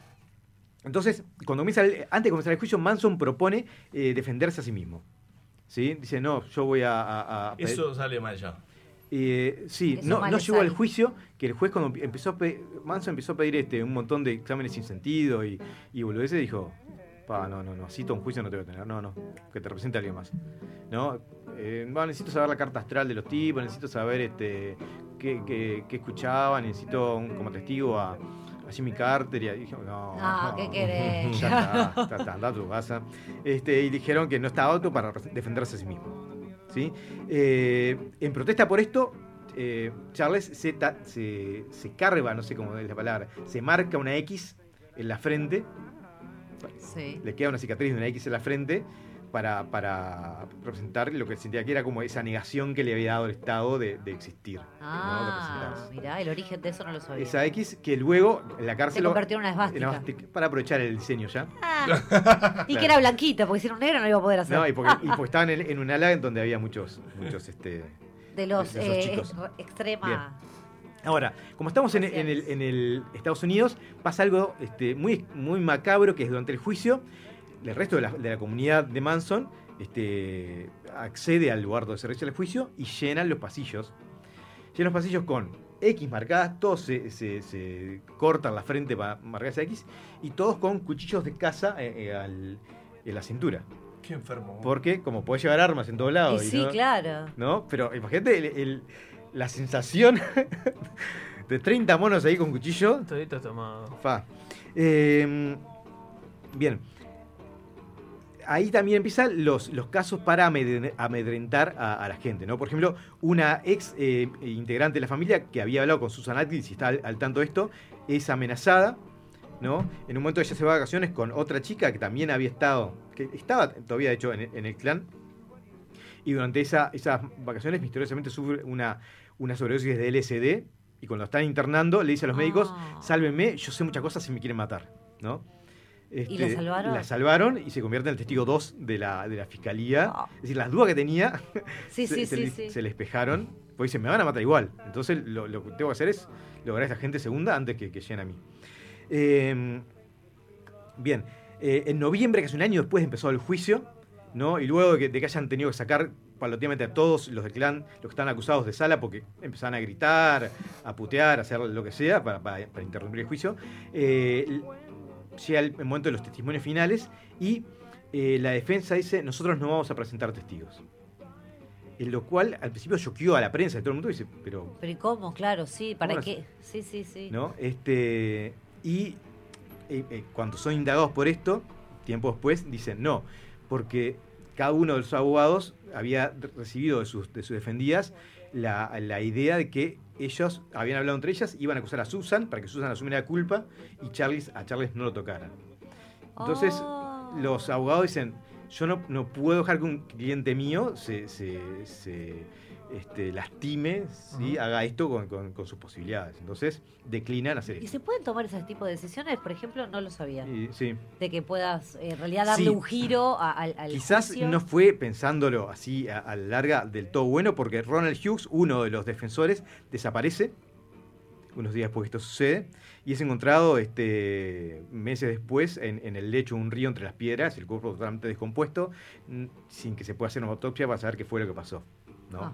S4: Entonces, cuando comienza el- antes de comenzar el juicio, Manson propone eh, defenderse a sí mismo. ¿Sí? Dice, no, yo voy a... a- a-
S3: Eso sale mal ya.
S4: Eh, sí,
S3: Eso
S4: no, no
S3: le
S4: llegó al juicio que el juez cuando empezó a pe- Manson empezó a pedir este, un montón de exámenes sin sentido y, y boludeces, dijo, pa, no, no, no, cito un juicio no te voy a tener, no, no, que te represente alguien más. ¿No? Eh, necesito saber la carta astral de los tipos, necesito saber este qué, qué- qué escuchaban, necesito un- como testigo a, a Jimmy Carter y dije, no,
S2: Ah, ¿qué querés?
S4: ya está, está, está, anda a tu casa. Este, y dijeron que no estaba apto para defenderse a sí mismo. ¿sí? Eh, en protesta por esto, eh, Charles se, ta- se, se carga, no sé cómo es la palabra, se marca una X en la frente.
S2: Sí.
S4: Le queda una cicatriz de una X en la frente para, para representar lo que sentía que era como esa negación que le había dado el Estado de, de existir. ¿no? De
S2: Ah,
S4: presentarse.
S2: mirá, el origen de eso no lo sabía.
S4: Esa X que luego en la cárcel...
S2: Se convirtió en una esvástica.
S4: Para aprovechar el diseño ya.
S2: Ah, y que era blanquita, porque si era un negro no iba a poder hacer.
S4: No, y porque, y porque estaban en, en un ala en donde había muchos, muchos este,
S2: de los
S4: de
S2: eh,
S4: chicos.
S2: extrema.
S4: Ahora, como estamos en, en el, en el Estados Unidos, pasa algo este, muy, muy macabro que es durante el juicio, el resto de la, de la comunidad de Manson este, accede al lugar donde se realiza el juicio y llenan los pasillos. Llenan los pasillos con X marcadas, todos se, se- se cortan la frente para marcar esa X y todos con cuchillos de caza eh, eh, al- en la cintura.
S3: Qué enfermo.
S4: Porque como podés llevar armas en todos lados.
S2: Y
S4: y
S2: sí,
S4: no-
S2: claro.
S4: ¿No? Pero imagínate el- el- la sensación de 30 monos ahí con cuchillo.
S1: Todito tomado.
S4: Fa. Eh, bien. Ahí también empiezan los, los casos para amedre- amedrentar a, a la gente, ¿no? Por ejemplo, una ex eh, integrante de la familia que había hablado con Susan Atkins y está al, al tanto de esto, es amenazada, ¿no? En un momento ella se va de vacaciones con otra chica que también había estado, que estaba todavía de hecho en, el- en el clan, y durante esa- esas vacaciones misteriosamente sufre una, una sobredosis de LSD y cuando la están internando le dice a los médicos, sálvenme, yo sé muchas cosas si me quieren matar, ¿no?
S2: ¿Y la salvaron?
S4: La salvaron y se convierte en el testigo 2 de la, de la fiscalía. Es decir, las dudas que tenía
S2: Ah. Sí,
S4: se,
S2: sí,
S4: se
S2: sí,
S4: le, se le espejaron. Pues dicen, me van a matar igual. Entonces lo, lo que tengo que hacer es lograr a esta gente segunda antes que, que lleguen a mí. Eh, bien, eh, en noviembre, que es un año después, empezó el juicio, ¿no? Y luego de que, de que hayan tenido que sacar paulatinamente a todos los del clan, los que están acusados de sala, porque empezaban a gritar, a putear, a hacer lo que sea para, para- para interrumpir el juicio, eh, llega el momento de los testimonios finales y eh, la defensa dice, nosotros no vamos a presentar testigos. En lo cual al principio choqueó a la prensa y todo el mundo dice, pero
S2: Pero ¿y cómo? Claro, sí, ¿para
S4: ¿Cómo
S2: qué? Sí, sí, sí.
S4: ¿no? Este, y eh, eh, cuando son indagados por esto, tiempo después, dicen no, porque cada uno de los abogados había recibido de sus, de sus defendidas la, la idea de que ellos habían hablado entre ellas, iban a acusar a Susan para que Susan asumiera la culpa y Charles, a Charles no lo tocaran. Entonces,
S2: Oh.
S4: los abogados dicen, yo no, no puedo dejar que un cliente mío se, se- se, este, lastime, ¿sí? haga esto con, con- con sus posibilidades. Entonces, declinan hacer
S2: ¿Y
S4: esto.
S2: se pueden tomar ese tipo de decisiones? Por ejemplo, no lo sabía.
S4: Y, sí.
S2: De que puedas eh, en realidad darle
S4: Sí.
S2: un giro a- al, al
S4: Quizás
S2: juicio.
S4: no fue pensándolo así a, a la larga del todo bueno, porque Ronald Hughes, uno de los defensores, desaparece unos días después que esto sucede y es encontrado este, meses después en, en el lecho de un río entre las piedras, el cuerpo totalmente descompuesto, sin que se pueda hacer una autopsia para saber qué fue lo que pasó. ¿no?
S2: Ah.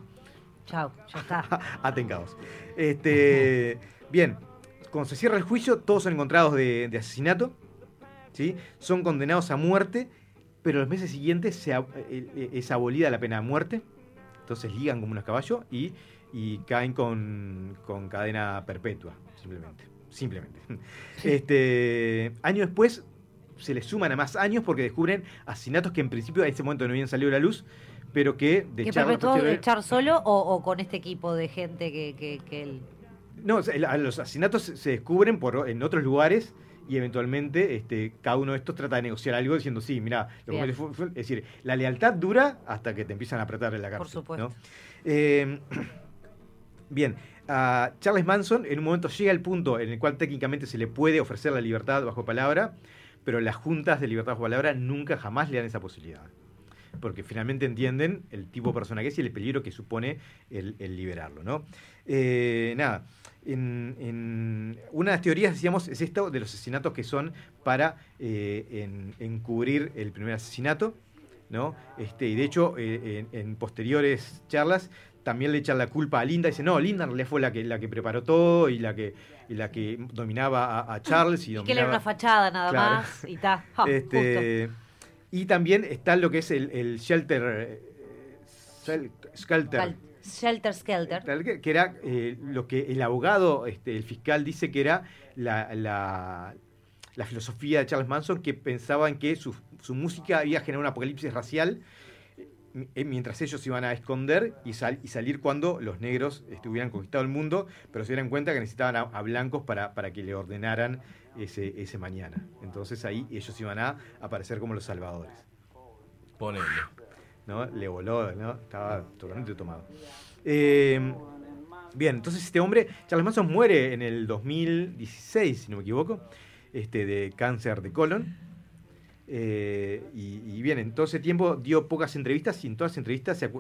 S2: Chao, ya está.
S4: Atencados. Este, bien, cuando se cierra el juicio, todos son encontrados de, de asesinato, ¿sí? son condenados a muerte, pero los meses siguientes se eh, eh, es abolida la pena de muerte, entonces ligan como unos caballos y, y caen con, con cadena perpetua, simplemente. Simplemente. Este, años después se les suman a más años porque descubren asesinatos que en principio a ese momento no habían salido a la luz, pero que de
S2: ¿Que perpetuó echar solo o, o con este equipo de gente que, que, que él...
S4: No, los asesinatos se descubren por, en otros lugares y eventualmente este, cada uno de estos trata de negociar algo diciendo, sí, mira, es decir, la lealtad dura hasta que te empiezan a apretar en la cárcel.
S2: Por supuesto.
S4: ¿no? Eh, bien, a Charles Manson en un momento llega al punto en el cual técnicamente se le puede ofrecer la libertad bajo palabra, pero las juntas de libertad bajo palabra nunca jamás le dan esa posibilidad. Porque finalmente entienden el tipo de persona que es y el peligro que supone el, el liberarlo, ¿no? Eh, nada, en, en- una de las teorías, decíamos, es esto de los asesinatos que son para eh, en- encubrir el primer asesinato, ¿no? Este, y de hecho, eh, en, en posteriores charlas también le echan la culpa a Linda. Dice, no, Linda en realidad fue la que, la que preparó todo y la que, y la que dominaba a, a Charles. Y,
S2: Y que era
S4: dominaba-
S2: una fachada nada
S4: Claro.
S2: más y. Ja,
S4: Este, y también está lo que es el, el shelter. eh, shel- shelter.
S2: Shelter Skelter.
S4: Que, era eh, lo que el abogado, este, el fiscal, dice que era la, la- la filosofía de Charles Manson, que pensaba en que su, su música iba a generar un apocalipsis racial eh, mientras ellos iban a esconder y, sal- y salir cuando los negros estuvieran conquistado el mundo, pero se dieran cuenta que necesitaban a, a blancos para, para que le ordenaran ese, ese mañana. Entonces ahí ellos iban a aparecer como los salvadores.
S3: Ponele.
S4: ¿no? Le voló, ¿no? Estaba totalmente tomado. Eh, bien, entonces este hombre, Charles Manson muere en el 2016, si no me equivoco, este, de cáncer de colon. Eh, y, y bien, en todo ese tiempo dio pocas entrevistas y en todas las entrevistas se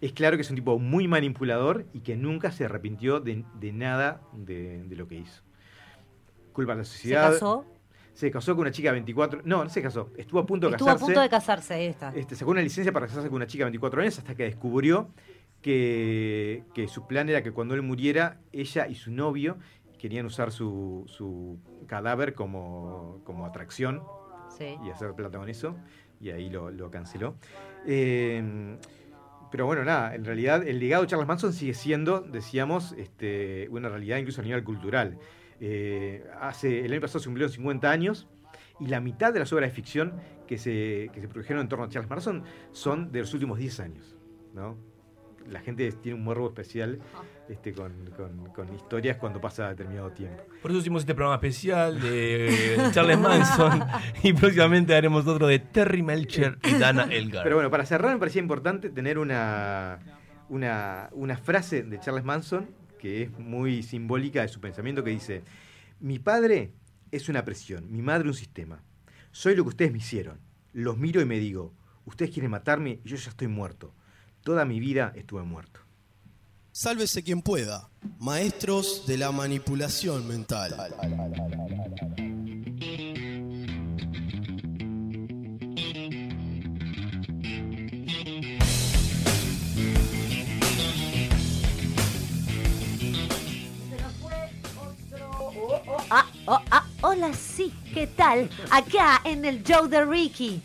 S4: es claro que es un tipo muy manipulador y que nunca se arrepintió de, de nada de, de lo que hizo. Culpa a la
S2: ¿Se
S4: sociedad.
S2: casó?
S4: Se casó con una chica de 24. No, no se casó. Estuvo a punto de
S2: Estuvo a
S4: casarse.
S2: punto de casarse, ahí está.
S4: Este, sacó una licencia para casarse con una chica de 24 años hasta que descubrió que, que su plan era que cuando él muriera, ella y su novio querían usar su, su cadáver como, como atracción
S2: Sí.
S4: y hacer plata con eso. Y ahí lo, lo canceló. Eh, pero bueno, nada, en realidad el legado de Charles Manson sigue siendo, decíamos, este, una realidad incluso a nivel cultural. Eh, hace, el año pasado se cumplieron 50 años y la mitad de las obras de ficción que se, que se produjeron en torno a Charles Manson son de los últimos 10 años. ¿no? La gente tiene un morbo especial este, con, con- con historias cuando pasa determinado tiempo.
S3: Por eso hicimos este programa especial de Charles Manson y próximamente haremos otro de Terry Melcher y Dana Elgar.
S4: Pero bueno, para cerrar me parecía importante tener una, una, una frase de Charles Manson que es muy simbólica de su pensamiento que dice, mi padre es una presión, mi madre un sistema. Soy lo que ustedes me hicieron. Los miro y me digo, ustedes quieren matarme y yo ya estoy muerto. Toda mi vida estuve muerto.
S14: Sálvese quien pueda. Maestros de la manipulación mental.
S2: Ah, oh, ah, hola, sí, ¿qué tal? Acá en el Joe de Ricky.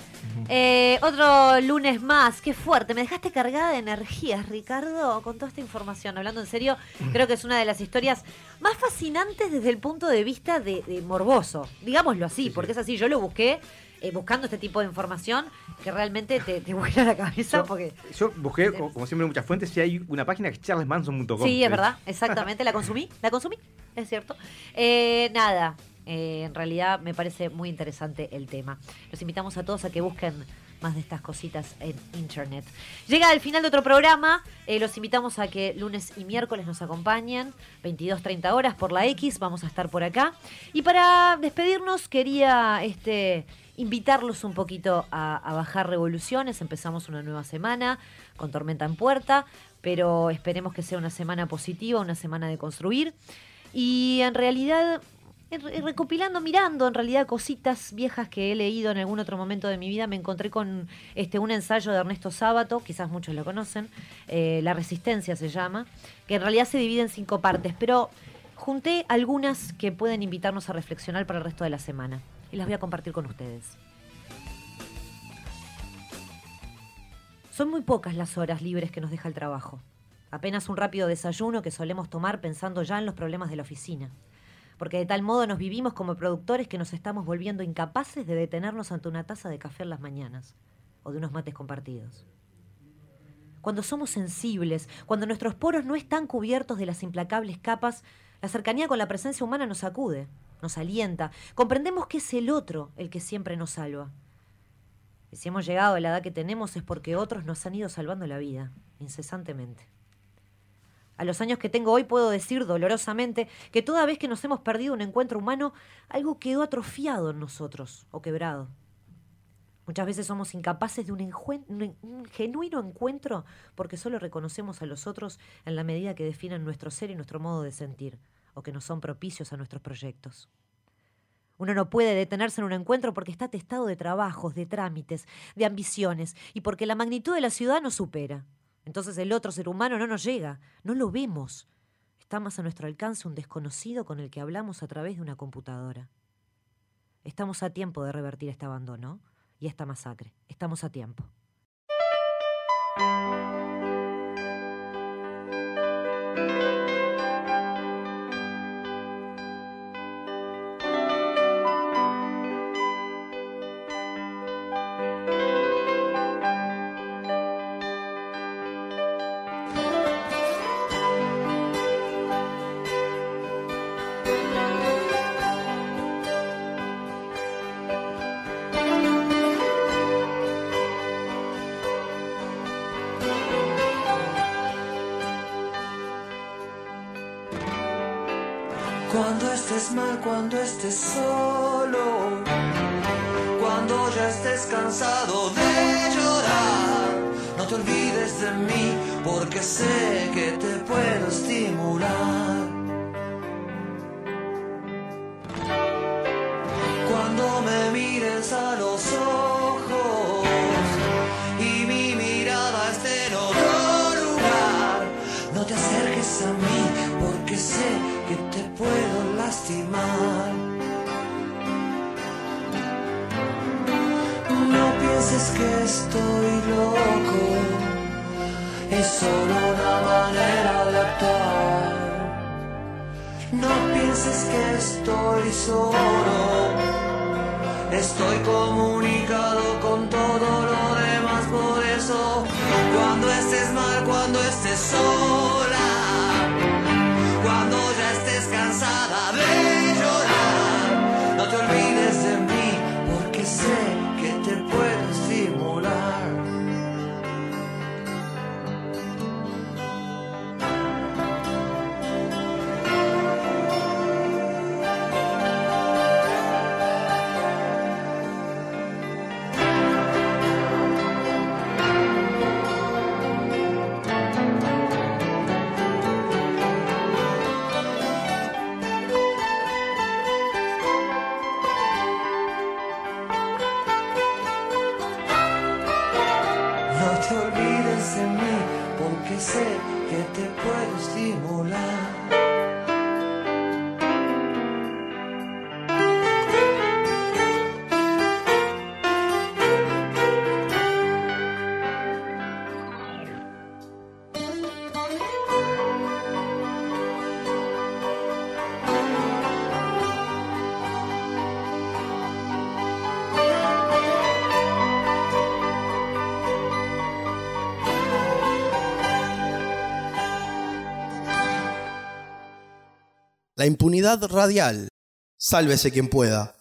S2: Eh, otro lunes más, qué fuerte. Me dejaste cargada de energías, Ricardo, con toda esta información. Hablando en serio, creo que es una de las historias más fascinantes desde el punto de vista de, de morboso. Digámoslo así, porque es así. Yo lo busqué eh, buscando este tipo de información que realmente te, te vuela la cabeza. porque
S4: Yo busqué, como, como siempre muchas fuentes, si hay una página que es charlesmanson.com.
S2: Sí, es verdad, exactamente. La consumí, la consumí, es cierto. Eh, nada, eh, en realidad me parece muy interesante el tema. Los invitamos a todos a que busquen más de estas cositas en internet. Llega el final de otro programa. eh, los invitamos a que lunes y miércoles nos acompañen. 22.30 horas por la X. Vamos a estar por acá. Y para despedirnos, quería este, invitarlos un poquito a, a bajar revoluciones. Empezamos una nueva semana con tormenta en puerta. Pero esperemos que sea una semana positiva, una semana de construir. Y en realidad recopilando, mirando en realidad cositas viejas que he leído en algún otro momento de mi vida, me encontré con este un ensayo de Ernesto Sábato, quizás muchos lo conocen, eh, La Resistencia se llama, que en realidad se divide en cinco partes, pero junté algunas que pueden invitarnos a reflexionar para el resto de la semana y las voy a compartir con ustedes. Son muy pocas las horas libres que nos deja el trabajo. Apenas un rápido desayuno que solemos tomar pensando ya en los problemas de la oficina porque de tal modo nos vivimos como productores que nos estamos volviendo incapaces de detenernos ante una taza de café en las mañanas o de unos mates compartidos. Cuando somos sensibles, cuando nuestros poros no están cubiertos de las implacables capas, la cercanía con la presencia humana nos sacude, nos alienta, comprendemos que es el otro el que siempre nos salva. Y si hemos llegado a la edad que tenemos es porque otros nos han ido salvando la vida, incesantemente. A los años que tengo hoy puedo decir dolorosamente que toda vez que nos hemos perdido un encuentro humano, algo quedó atrofiado en nosotros o quebrado. Muchas veces somos incapaces de un, genuino encuentro porque solo reconocemos a los otros en la medida que definen nuestro ser y nuestro modo de sentir, o que no son propicios a nuestros proyectos. Uno no puede detenerse en un encuentro porque está atestado de trabajos, de trámites, de ambiciones, y porque la magnitud de la ciudad nos supera. Entonces el otro ser humano no nos llega, no lo vemos. Está más a nuestro alcance un desconocido con el que hablamos a través de una computadora. Estamos a tiempo de revertir este abandono y esta masacre. Estamos a tiempo.
S16: Estés mal, cuando estés solo, cuando ya estés cansado de llorar, No te olvides de mí porque sé que te puedo estimular. Cuando estés sola,
S14: Impunidad radial. Sálvese quien pueda.